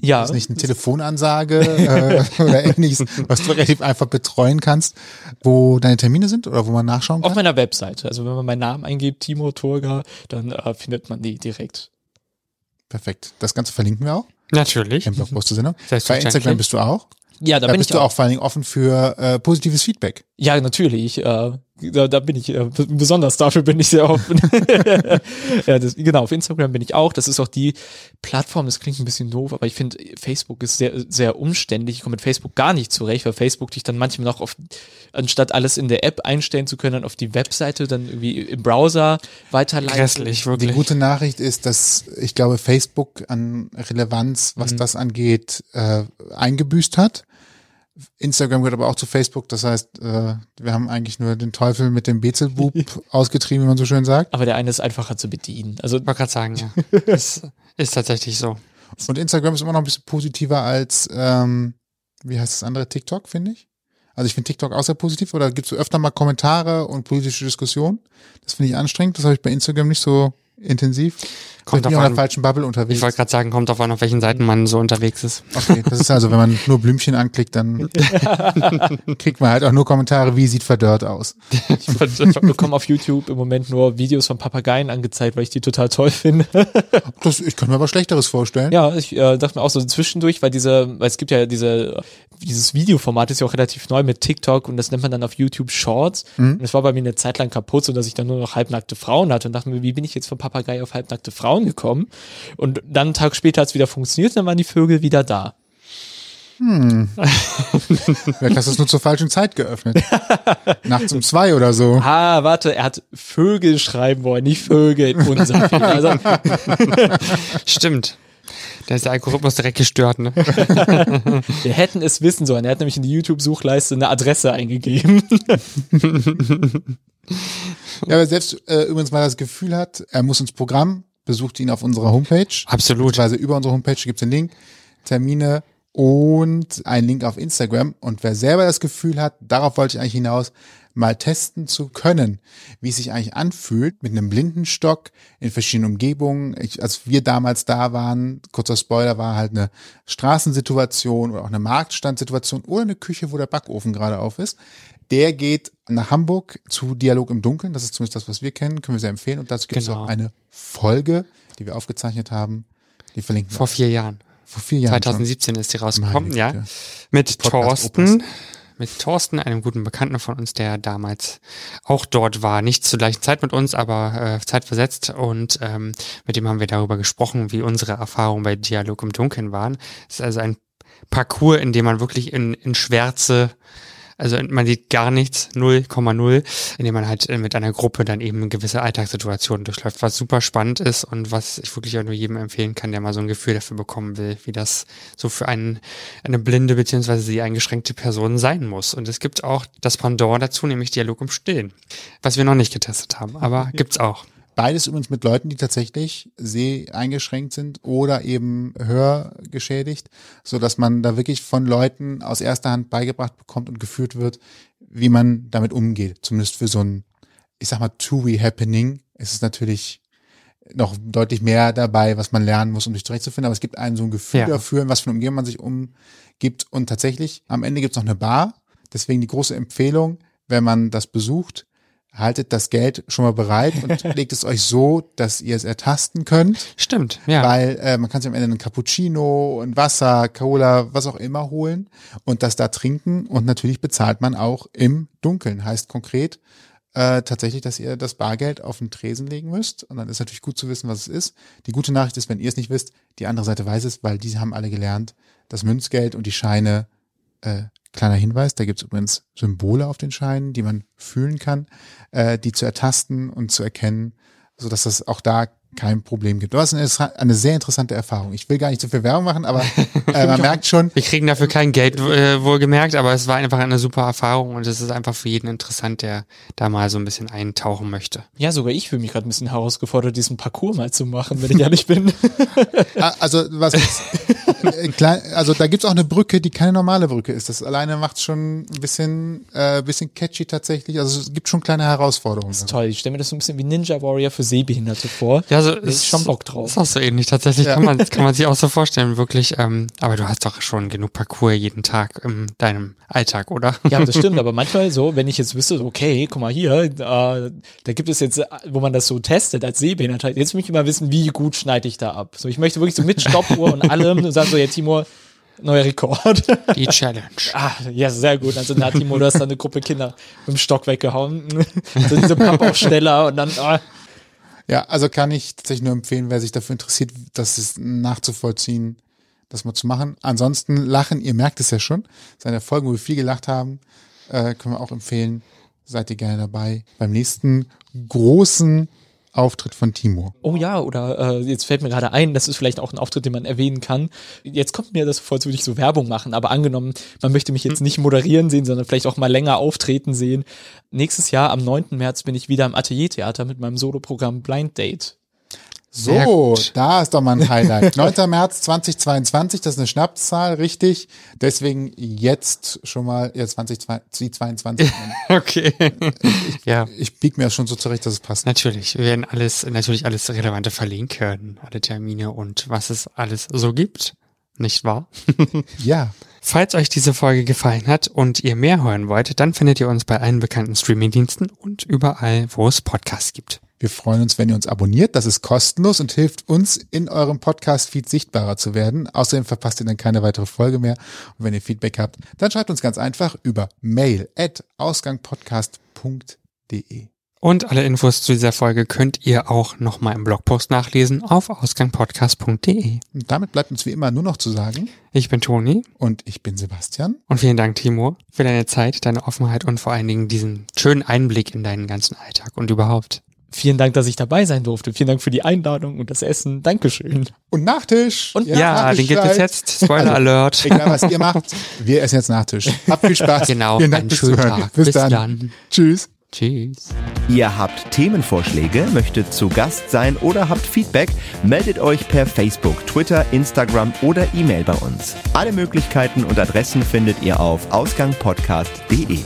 Ja, weiß nicht, eine Telefonansage äh, (laughs) oder ähnliches, was du relativ einfach betreuen kannst, wo deine Termine sind oder wo man nachschauen auf kann? meiner Webseite. Also wenn man meinen Namen eingibt, Timo Turga, dann äh, findet man die direkt. Perfekt. Das Ganze verlinken wir auch Natürlich. im Blogpost zur Sendung. Bei. Instagram bist du auch. Ja, da, Da, bin bist ich du auch. auch vor allen Dingen offen für äh, positives Feedback. Ja, natürlich. Äh, da, da bin ich äh, besonders dafür bin ich sehr offen. (laughs) ja, das, genau, auf Instagram bin ich auch. Das ist auch die Plattform, das klingt ein bisschen doof, aber ich finde, Facebook ist sehr, sehr umständlich. Ich komme mit Facebook gar nicht zurecht, weil Facebook dich dann manchmal noch auf, anstatt alles in der App einstellen zu können, dann auf die Webseite dann irgendwie im Browser weiterleiten. Grässlich, Die wirklich. gute Nachricht ist, dass ich glaube, Facebook an Relevanz, was Mhm. das angeht, äh, eingebüßt hat. Instagram gehört aber auch zu Facebook. Das heißt, äh, wir haben eigentlich nur den Teufel mit dem Bezelbub (laughs) ausgetrieben, wie man so schön sagt. Aber der eine ist einfacher zu bedienen. Also Ich wollte gerade sagen, ja. (laughs) Das ist tatsächlich so. Und Instagram ist immer noch ein bisschen positiver als, ähm, wie heißt das andere, TikTok, finde ich. Also ich finde TikTok auch sehr positiv, oder gibst du öfter mal Kommentare und politische Diskussionen? Das finde ich anstrengend, das habe ich bei Instagram nicht so intensiv. Kommt ich an. der falschen Bubble Ich unterwegs. wollte gerade sagen, kommt auf an, auf welchen Seiten man so unterwegs ist. Okay, das ist also, wenn man nur Blümchen anklickt, dann (laughs) kriegt man halt auch nur Kommentare, wie sieht verdörrt aus. ich bekomme auf YouTube im Moment nur Videos von Papageien angezeigt, weil ich die total toll finde. Das, ich kann mir aber Schlechteres vorstellen. Ja, ich äh, dachte mir auch so zwischendurch, weil diese, weil es gibt ja diese, dieses Videoformat ist ja auch relativ neu mit TikTok und das nennt man dann auf YouTube Shorts. Und das war bei mir eine Zeit lang kaputt, so dass ich dann nur noch halbnackte Frauen hatte und dachte mir, wie bin ich jetzt von Papagei auf halbnackte Frauen gekommen? Und dann einen Tag später hat es wieder funktioniert und dann waren die Vögel wieder da. Vielleicht hast du es nur zur falschen Zeit geöffnet. Nachts um zwei oder so. Ah, warte, er hat Vögel schreiben wollen, nicht Vögel. Unser. Also, (laughs) (laughs) Stimmt. Da ist der Algorithmus direkt gestört, ne? (laughs) wir hätten es wissen sollen. Er hat nämlich in die YouTube-Suchleiste eine Adresse eingegeben. Ja, aber selbst äh, übrigens mal das Gefühl hat, er muss ins Programm, besucht ihn auf unserer Homepage. Absolut. Beziehungsweise über unsere Homepage gibt es den Link, Termine und einen Link auf Instagram. Und wer selber das Gefühl hat, darauf wollte ich eigentlich hinaus, mal testen zu können, wie es sich eigentlich anfühlt mit einem Blindenstock in verschiedenen Umgebungen. Ich, als wir damals da waren, kurzer Spoiler, war halt eine Straßensituation oder auch eine Marktstandsituation oder eine Küche, wo der Backofen gerade auf ist. Der geht nach Hamburg zu Dialog im Dunkeln. Das ist zumindest das, was wir kennen. Können wir sehr empfehlen. Und dazu gibt es Genau. auch eine Folge, die wir aufgezeichnet haben. Die verlinken wir Vor vier Jahren. vor vier Jahren. 2017 ist die rausgekommen, ja. Mit Podcast Thorsten. Mit Thorsten, einem guten Bekannten von uns, der damals auch dort war. Nicht zur gleichen Zeit mit uns, aber äh, zeitversetzt. Und ähm, mit dem haben wir darüber gesprochen, wie unsere Erfahrungen bei Dialog im Dunkeln waren. Es ist also ein Parcours, in dem man wirklich in, in Schwärze also man sieht gar nichts, 0,0, indem man halt äh, mit einer Gruppe dann eben gewisse Alltagssituationen durchläuft, was super spannend ist und was ich wirklich auch nur jedem empfehlen kann, der mal so ein Gefühl dafür bekommen will, wie das so für einen, eine blinde beziehungsweise die eingeschränkte Person sein muss. Und es gibt auch das Pendant dazu, nämlich Dialog im Stillen, was wir noch nicht getestet haben, aber gibt's auch. Beides übrigens mit Leuten, die tatsächlich seheingeschränkt sind oder eben hörgeschädigt, so dass man da wirklich von Leuten aus erster Hand beigebracht bekommt und geführt wird, wie man damit umgeht. Zumindest für so ein, ich sag mal, Two-Way-Happening ist es natürlich noch deutlich mehr dabei, was man lernen muss, um sich zurechtzufinden. Aber es gibt einem so ein Gefühl Ja. dafür, in was für eine Umgebung man sich umgibt. Und tatsächlich, am Ende gibt's noch eine Bar. Deswegen die große Empfehlung, wenn man das besucht, haltet das Geld schon mal bereit und (laughs) legt es euch so, dass ihr es ertasten könnt, Stimmt, ja. weil äh, man kann sich am Ende einen Cappuccino, ein Wasser, Cola, was auch immer holen und das da trinken und natürlich bezahlt man auch im Dunkeln. Heißt konkret äh, tatsächlich, dass ihr das Bargeld auf den Tresen legen müsst und dann ist natürlich gut zu wissen, was es ist. Die gute Nachricht ist, wenn ihr es nicht wisst, die andere Seite weiß es, weil die haben alle gelernt, das Münzgeld und die Scheine äh, kleiner Hinweis, da gibt es übrigens Symbole auf den Scheinen, die man fühlen kann, äh, die zu ertasten und zu erkennen, so dass das auch da kein Problem gibt. Das ist eine, eine sehr interessante Erfahrung. Ich will gar nicht zu viel Werbung machen, aber (laughs) äh, man merkt schon, Wir kriegen dafür kein Geld äh, wohlgemerkt, aber es war einfach eine super Erfahrung und es ist einfach für jeden interessant, der da mal so ein bisschen eintauchen möchte. Ja, sogar ich fühle mich gerade ein bisschen herausgefordert, diesen Parcours mal zu machen, wenn ich ehrlich bin. (laughs) Ah, Also was äh, also da gibt's auch eine Brücke, die keine normale Brücke ist. Das alleine macht schon ein bisschen, äh, bisschen catchy tatsächlich. Also es gibt schon kleine Herausforderungen. Toll, ich stelle mir das so ein bisschen wie Ninja Warrior für Sehbehinderte vor. Ja, so Da ist schon Bock drauf. Ist auch so ähnlich. Tatsächlich Ja. kann man, kann man (laughs) sich auch so vorstellen, wirklich. Ähm, aber du hast doch schon genug Parcours jeden Tag in deinem Alltag, oder? Ja, das stimmt, (laughs) aber manchmal so, wenn ich jetzt wüsste, okay, guck mal hier, äh, da gibt es jetzt, wo man das so testet als Sehbehinderter, jetzt möchte ich mal wissen, wie gut schneide ich da ab. So, ich möchte wirklich so mit Stoppuhr und allem und sagen so, ja, Timur, neuer Rekord. Die Challenge. (laughs) ah, ja, sehr gut. Also, na, Timo, du hast da eine Gruppe Kinder mit dem Stock weggehauen. so diese schneller und dann, ah, Ja, also kann ich tatsächlich nur empfehlen, wer sich dafür interessiert, das ist nachzuvollziehen, das mal zu machen. Ansonsten lachen, ihr merkt es ja schon, seine Folgen, wo wir viel gelacht haben, äh, können wir auch empfehlen. Seid ihr gerne dabei beim nächsten großen Auftritt von Timo. Oh ja, oder äh, jetzt fällt mir gerade ein, das ist vielleicht auch ein Auftritt, den man erwähnen kann. Jetzt kommt mir das vor, als würde ich so Werbung machen, aber angenommen, man möchte mich jetzt nicht moderieren sehen, sondern vielleicht auch mal länger auftreten sehen. Nächstes Jahr, am 9. März, bin ich wieder im Ateliertheater mit meinem Soloprogramm Blind Date. So, da ist doch mal ein Highlight. (laughs) 9. März 2022, das ist eine Schnapszahl, richtig. Deswegen jetzt schon mal, ja, 2022. (laughs) Okay. ja, Ich bieg mir das schon so zurecht, dass es passt. natürlich. Wir werden alles, natürlich alles Relevante verlinken, alle Termine und was es alles so gibt. Nicht wahr? (laughs) Ja. Falls euch diese Folge gefallen hat und ihr mehr hören wollt, dann findet ihr uns bei allen bekannten Streamingdiensten und überall, wo es Podcasts gibt. Wir freuen uns, wenn ihr uns abonniert. Das ist kostenlos und hilft uns, in eurem Podcast-Feed sichtbarer zu werden. Außerdem verpasst ihr dann keine weitere Folge mehr. Und wenn ihr Feedback habt, dann schreibt uns ganz einfach über mail at ausgangpodcast.de. Und alle Infos zu dieser Folge könnt ihr auch nochmal im Blogpost nachlesen auf ausgangpodcast.de. Und damit bleibt uns wie immer nur noch zu sagen. Ich bin Toni Und ich bin Sebastian. und vielen Dank, Timo, für deine Zeit, deine Offenheit und vor allen Dingen diesen schönen Einblick in deinen ganzen Alltag und überhaupt. Vielen Dank, dass ich dabei sein durfte. Vielen Dank für die Einladung und das Essen. Dankeschön. Und Nachtisch. Und Ja, den gibt es jetzt. Spoiler (laughs) Alert. Egal, was ihr macht. Wir essen jetzt Nachtisch. Habt viel Spaß. (laughs) Genau, Vielen Dank einen schönen Zuhören. Tag. Bis, Bis dann. dann. Tschüss. Tschüss. Ihr habt Themenvorschläge, möchtet zu Gast sein oder habt Feedback, meldet euch per Facebook, Twitter, Instagram oder E-Mail bei uns. Alle Möglichkeiten und Adressen findet ihr auf ausgangpodcast.de.